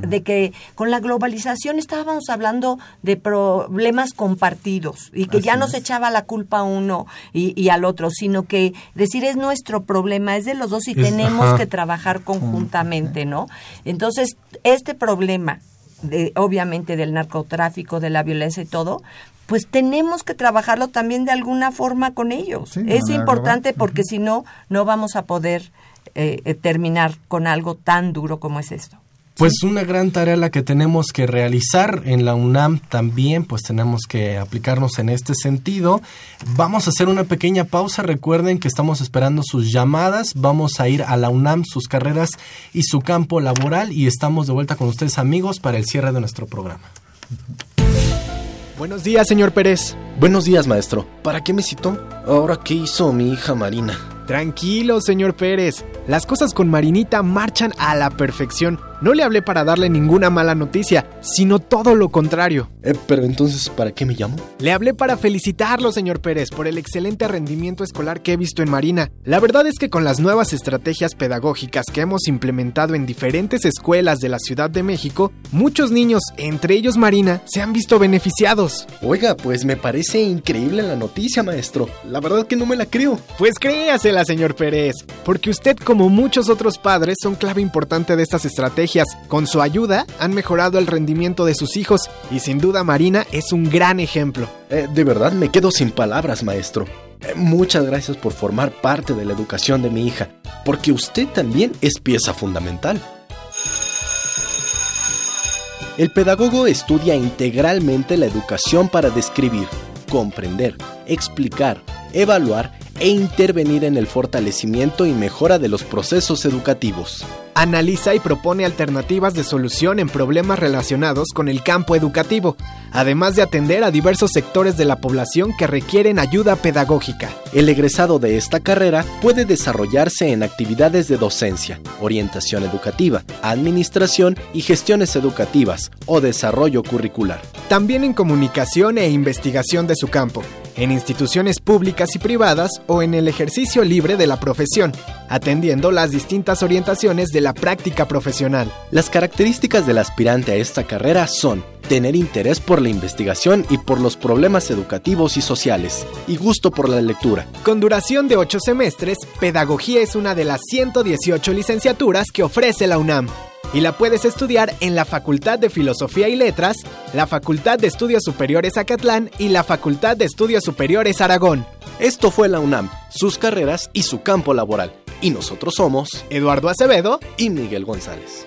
de, que con la globalización estábamos hablando de problemas compartidos y que ya no se echaba la culpa a uno y, al otro, sino que decir es nuestro problema, es de los dos y tenemos que trabajar conjuntamente, ¿no? Entonces, este problema de, obviamente del narcotráfico, de la violencia y todo, pues tenemos que trabajarlo también de alguna forma con ellos. es importante porque si no, no vamos a poder eh, eh, terminar con algo tan duro como es esto.
Pues una gran tarea la que tenemos que realizar en la UNAM también, pues tenemos que aplicarnos en este sentido. Vamos a hacer una pequeña pausa, recuerden que estamos esperando sus llamadas, vamos a ir a la UNAM, sus carreras y su campo laboral y estamos de vuelta con ustedes amigos para el cierre de nuestro programa.
Buenos días, señor Pérez.
Buenos días, maestro. ¿Para qué me citó? Ahora, ¿qué hizo mi hija Marina?
Tranquilo, señor Pérez. Las cosas con Marinita marchan a la perfección. No le hablé para darle ninguna mala noticia, sino todo lo contrario.
Eh, pero entonces, ¿para qué me llamo?
Le hablé para felicitarlo, señor Pérez, por el excelente rendimiento escolar que he visto en Marina. La verdad es que con las nuevas estrategias pedagógicas que hemos implementado en diferentes escuelas de la Ciudad de México, muchos niños, entre ellos Marina, se han visto beneficiados.
Oiga, pues me parece increíble la noticia, maestro. La verdad que no me la creo.
Pues créasela, señor Pérez, porque usted, como muchos otros padres, son clave importante de estas estrategias con su ayuda han mejorado el rendimiento de sus hijos y sin duda Marina es un gran ejemplo.
Eh, de verdad me quedo sin palabras, maestro. Eh, muchas gracias por formar parte de la educación de mi hija, porque usted también es pieza fundamental. El pedagogo estudia integralmente la educación para describir, comprender, explicar, evaluar e intervenir en el fortalecimiento y mejora de los procesos educativos.
Analiza y propone alternativas de solución en problemas relacionados con el campo educativo, además de atender a diversos sectores de la población que requieren ayuda pedagógica.
El egresado de esta carrera puede desarrollarse en actividades de docencia, orientación educativa, administración y gestiones educativas o desarrollo curricular.
También en comunicación e investigación de su campo en instituciones públicas y privadas o en el ejercicio libre de la profesión, atendiendo las distintas orientaciones de la práctica profesional.
Las características del aspirante a esta carrera son tener interés por la investigación y por los problemas educativos y sociales, y gusto por la lectura.
Con duración de 8 semestres, Pedagogía es una de las 118 licenciaturas que ofrece la UNAM y la puedes estudiar en la Facultad de Filosofía y Letras, la Facultad de Estudios Superiores Acatlán y la Facultad de Estudios Superiores Aragón.
Esto fue la UNAM, sus carreras y su campo laboral. Y nosotros somos
Eduardo Acevedo
y Miguel González.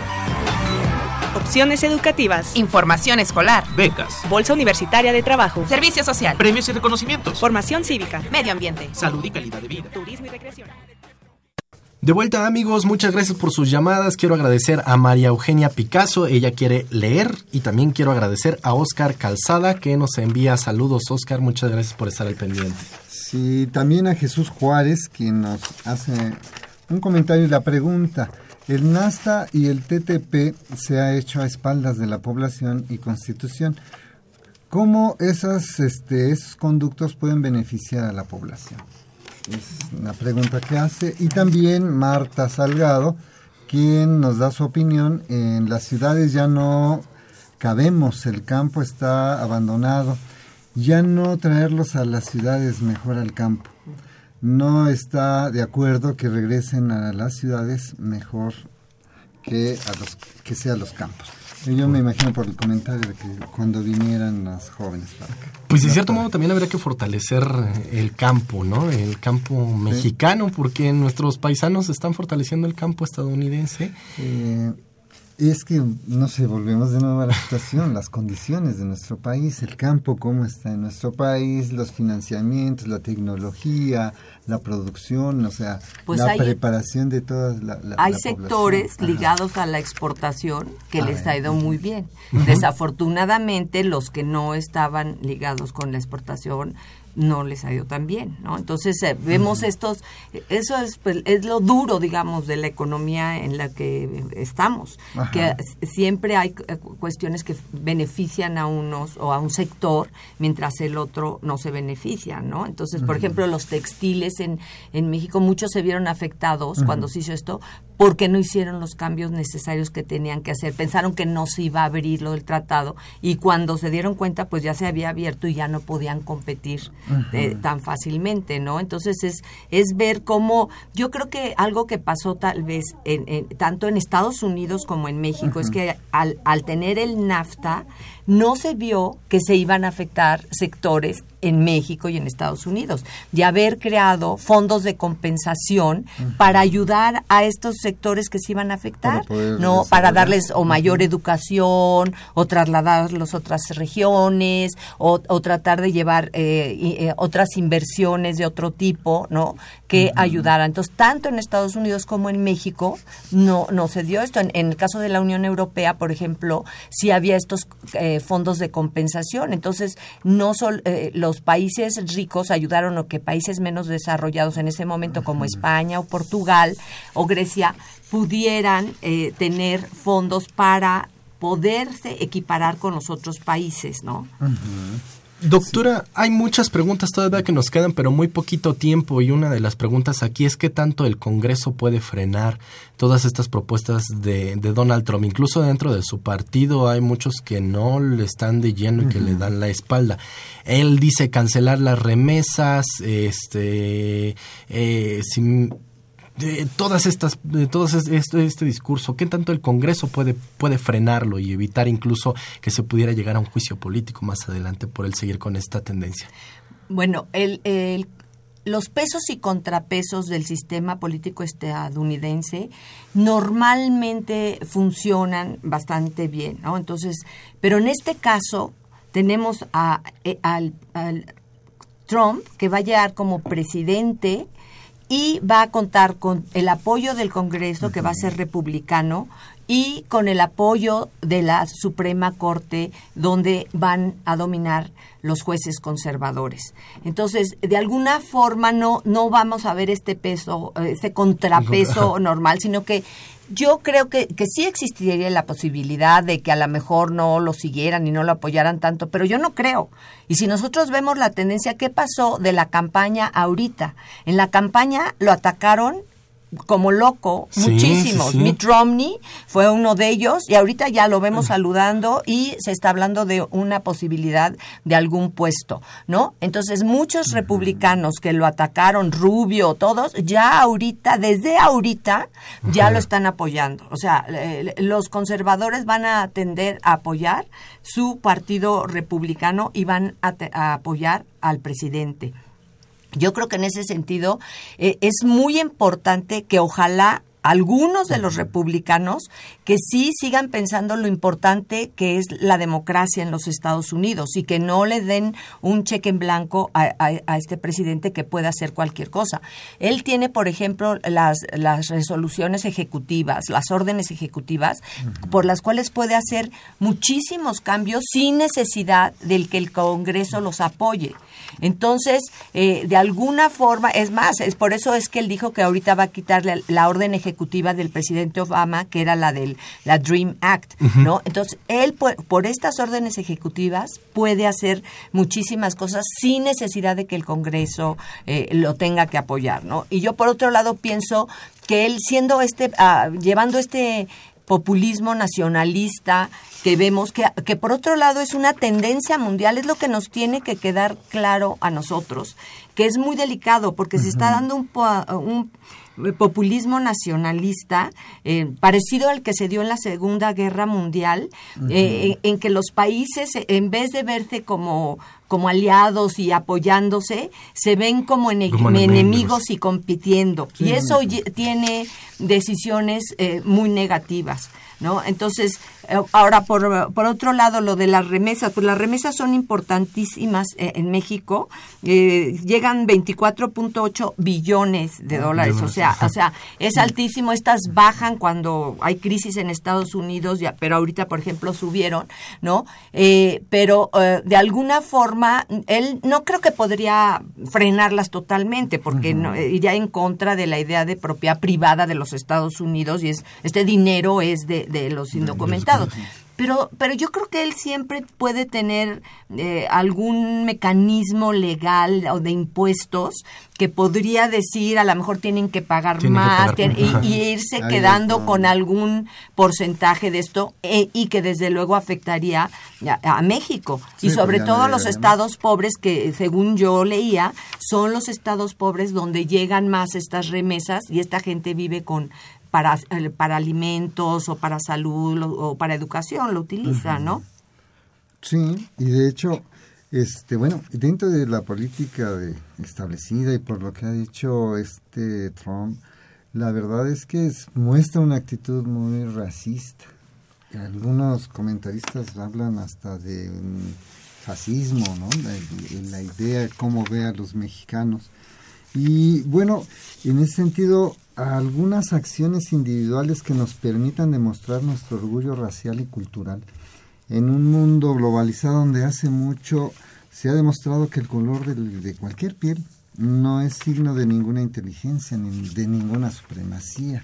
Opciones educativas. Información escolar.
Becas,
Bolsa Universitaria de Trabajo. Servicio Social.
premios y reconocimientos.
Formación cívica. Medio ambiente.
Salud y calidad de vida.
Turismo y recreación.
De vuelta amigos, muchas gracias por sus llamadas. Quiero agradecer a María Eugenia Picasso, ella quiere leer. Y también quiero agradecer a Oscar Calzada que nos envía saludos. Oscar, muchas gracias por estar al pendiente.
Sí, también a Jesús Juárez, quien nos hace un comentario y la pregunta. El NASTA y el TTP se ha hecho a espaldas de la población y constitución. ¿Cómo esas, este, esos conductos pueden beneficiar a la población? Es una pregunta que hace. Y también Marta Salgado, quien nos da su opinión. En las ciudades ya no cabemos, el campo está abandonado. Ya no traerlos a las ciudades, mejor al campo. No está de acuerdo que regresen a las ciudades, mejor que a los que sea los campos. Yo me imagino por el comentario de que cuando vinieran las jóvenes para acá.
Pues de cierto modo también habría que fortalecer el campo, ¿no? El campo mexicano, porque nuestros paisanos están fortaleciendo el campo estadounidense.
Eh, es que, no sé, volvemos de nuevo a la situación, las condiciones de nuestro país, el campo, cómo está en nuestro país, los financiamientos, la tecnología, la producción, o sea,
Pues
la
hay-
preparación de toda la, la-
Hay
la
sectores.
Ajá.
ligados a la exportación que
A
les
ver,
ha ido muy bien. Desafortunadamente, los que no estaban ligados con la exportación no les ha ido tan bien, ¿no? Entonces eh, vemos estos, eso es, pues, es lo duro, digamos, de la economía en la que estamos,
Ajá.
que siempre hay eh, cu- cuestiones que benefician a unos o a un sector mientras el otro no se beneficia, ¿no? Entonces, por ejemplo, los textiles en, en México, muchos se vieron afectados cuando se hizo esto porque no hicieron los cambios necesarios que tenían que hacer. Pensaron que no se iba a abrir lo del tratado y cuando se dieron cuenta, pues ya se había abierto y ya no podían competir eh, tan fácilmente, ¿no? Entonces es, es ver cómo, yo creo que algo que pasó tal vez en, en- tanto en Estados Unidos como en México es que al, al tener el NAFTA no se vio que se iban a afectar sectores en México y en Estados Unidos, de haber creado fondos de compensación para ayudar a estos sectores que se iban a afectar,
Para
no para darles o mayor educación o trasladarlos a otras regiones o, o tratar de llevar eh, y, eh, otras inversiones de otro tipo, ¿no? Que ayudaran. Entonces, tanto en Estados Unidos como en México no, no se dio esto. En, en el caso de la Unión Europea, por ejemplo, sí había estos eh, fondos de compensación. Entonces, no solo los países ricos ayudaron a que países menos desarrollados en ese momento, como España o Portugal o Grecia, pudieran eh, tener fondos para poderse equiparar con los otros países, ¿no?
Doctora, hay muchas preguntas todavía que nos quedan, pero muy poquito tiempo y una de las preguntas aquí es qué tanto el Congreso puede frenar todas estas propuestas de, de Donald Trump. Incluso dentro de su partido hay muchos que no le están de lleno y que le dan la espalda. Él dice cancelar las remesas, este, eh, sin- de todas estas, de todo este, este discurso, ¿qué tanto el Congreso puede, puede frenarlo y evitar incluso que se pudiera llegar a un juicio político más adelante por el seguir con esta tendencia?
Bueno, el, el- los pesos y contrapesos del sistema político estadounidense normalmente funcionan bastante bien, ¿no? Entonces, pero en este caso tenemos a, eh, al Trump que va a llegar como presidente y va a contar con el apoyo del Congreso, que va a ser republicano, y con el apoyo de la Suprema Corte, donde van a dominar los jueces conservadores. Entonces, de alguna forma no, no vamos a ver este peso, este contrapeso *laughs* normal, sino que yo creo que, que sí existiría la posibilidad de que a lo mejor no lo siguieran y no lo apoyaran tanto, pero yo no creo. Y si nosotros vemos la tendencia, ¿qué pasó de la campaña ahorita? En la campaña lo atacaron como loco, muchísimos. Mitt Romney fue uno de ellos y ahorita ya lo vemos saludando y se está hablando de una posibilidad de algún puesto, ¿no? Entonces muchos republicanos que lo atacaron, Rubio, todos, ya ahorita, desde ahorita, ya lo están apoyando. O sea, los conservadores van a tender a apoyar su partido republicano y van a apoyar al presidente. Yo creo que en ese sentido eh, es muy importante que ojalá algunos de los republicanos que sí sigan pensando lo importante que es la democracia en los Estados Unidos y que no le den un cheque en blanco a, este presidente que pueda hacer cualquier cosa. Él tiene, por ejemplo, las, las resoluciones ejecutivas, las órdenes ejecutivas, por las cuales puede hacer muchísimos cambios sin necesidad del que el Congreso los apoye. Entonces, eh, de alguna forma, es más, es por eso es que él dijo que ahorita va a quitarle la orden ejecutiva del presidente Obama, que era la del la Dream Act, ¿no? Entonces, él por, estas órdenes ejecutivas puede hacer muchísimas cosas sin necesidad de que el Congreso eh, lo tenga que apoyar, ¿no? Y yo por otro lado pienso que él siendo este, ah, llevando este populismo nacionalista que vemos que, que por otro lado es una tendencia mundial, es lo que nos tiene que quedar claro a nosotros, que es muy delicado porque se está dando un, un populismo nacionalista eh, parecido al que se dio en la Segunda Guerra Mundial, eh, en, que los países, en vez de verse como como aliados y apoyándose, se ven como, enemigos. y compitiendo. y eso tiene decisiones eh, muy negativas. ¿no? Entonces, eh, ahora, por, por, otro lado, lo de las remesas, pues las remesas son importantísimas eh, en México, eh, llegan 24.8 billones de ah, dólares, o sea, o sea, es altísimo, estas bajan cuando hay crisis en Estados Unidos, ya, pero ahorita, por ejemplo, subieron, ¿no? pero de alguna forma, él no creo que podría frenarlas totalmente, porque no, iría en contra de la idea de propiedad privada de los Estados Unidos y es este dinero es de, de los indocumentados. Pero, pero yo creo que él siempre puede tener eh, algún mecanismo legal o de impuestos que podría decir a lo mejor tienen que pagar más y, irse quedando con algún porcentaje de esto eh, y que desde luego afectaría a, México. Y sobre todo a los estados pobres que según yo leía son los estados pobres donde llegan más estas remesas y esta gente vive con para, eh, para alimentos o para salud o para educación, lo utiliza, ¿no?
Sí, y de hecho, este, bueno, dentro de la política de, establecida y por lo que ha dicho este Trump, la verdad es que muestra una actitud muy racista. Algunos comentaristas hablan hasta de un fascismo, ¿no? La, la idea de cómo ve a los mexicanos. Y bueno, en ese sentido, algunas acciones individuales que nos permitan demostrar nuestro orgullo racial y cultural. En un mundo globalizado donde hace mucho se ha demostrado que el color de, cualquier piel no es signo de ninguna inteligencia ni de ninguna supremacía.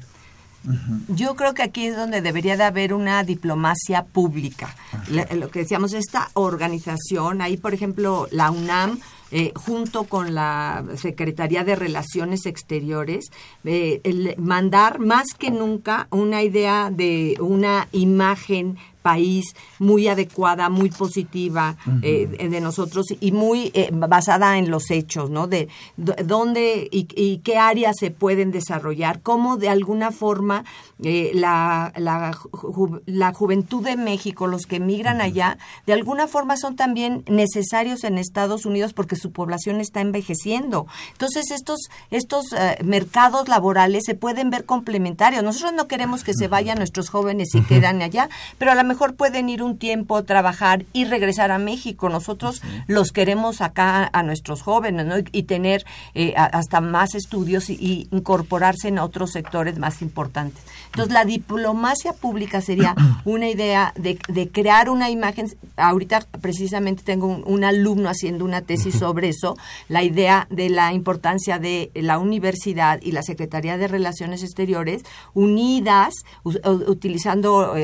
Yo creo que aquí es donde debería de haber una diplomacia pública. lo que decíamos, esta organización, ahí por ejemplo la UNAM eh, junto con la Secretaría de Relaciones Exteriores, eh, el mandar más que nunca una idea de una imagen país muy adecuada, muy positiva eh, de nosotros y muy eh, basada en los hechos, ¿no? De, dónde y, qué áreas se pueden desarrollar, cómo de alguna forma eh, la, la, juventud de México, los que emigran allá, de alguna forma son también necesarios en Estados Unidos porque su población está envejeciendo. Entonces, estos, estos mercados laborales se pueden ver complementarios. Nosotros no queremos que se vayan nuestros jóvenes y quedan allá, pero a lo mejor mejor pueden ir un tiempo, trabajar y regresar a México. Nosotros los queremos acá a nuestros jóvenes ¿no? y, tener eh, hasta más estudios y, incorporarse en otros sectores más importantes. Entonces, la diplomacia pública sería *clears throat* una idea de, crear una imagen. Ahorita precisamente tengo un, alumno haciendo una tesis sobre eso, la idea de la importancia de la universidad y la Secretaría de Relaciones Exteriores unidas, utilizando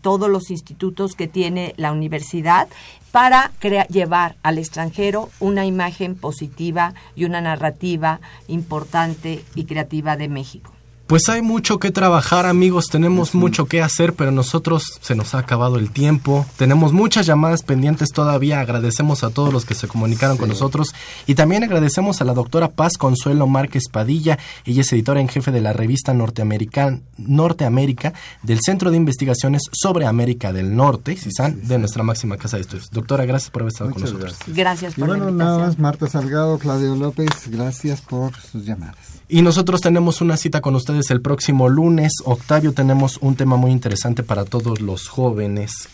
todos los institutos que tiene la universidad para llevar al extranjero una imagen positiva y una narrativa importante y creativa de México.
Pues hay mucho que trabajar amigos, tenemos mucho que hacer, pero nosotros se nos ha acabado el tiempo, tenemos muchas llamadas pendientes todavía, agradecemos a todos los que se comunicaron con nosotros. Y también agradecemos a la doctora Paz Consuelo Márquez Padilla, ella es editora en jefe de la revista Norteamérica del Centro de Investigaciones sobre América del Norte, CISAN, de nuestra máxima casa de estudios. Doctora, gracias por haber estado con nosotros.
Gracias, por
y bueno, nada más, Marta Salgado, Claudio López, gracias por sus llamadas.
Y nosotros tenemos una cita con ustedes el próximo lunes. Octavio, tenemos un tema muy interesante para todos los jóvenes.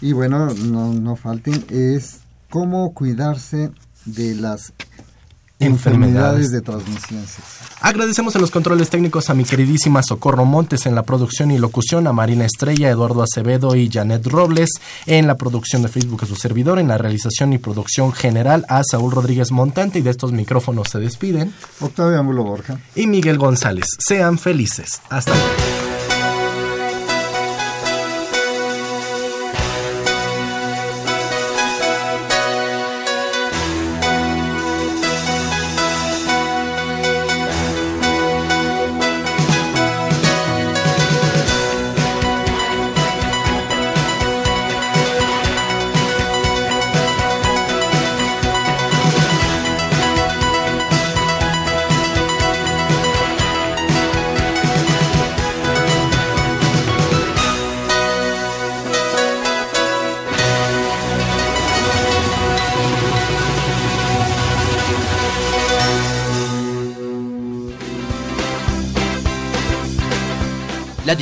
Y bueno, no, no falten, es cómo cuidarse de las enfermedades de transmisión sexual.
Agradecemos en los controles técnicos a mi queridísima Socorro Montes en la producción y locución, a Marina Estrella, Eduardo Acevedo y Janet Robles en la producción de Facebook a su servidor, en la realización y producción general a Saúl Rodríguez Montante y de estos micrófonos se despiden
Octavio Ángulo Borja
y Miguel González. Sean felices. Hasta luego.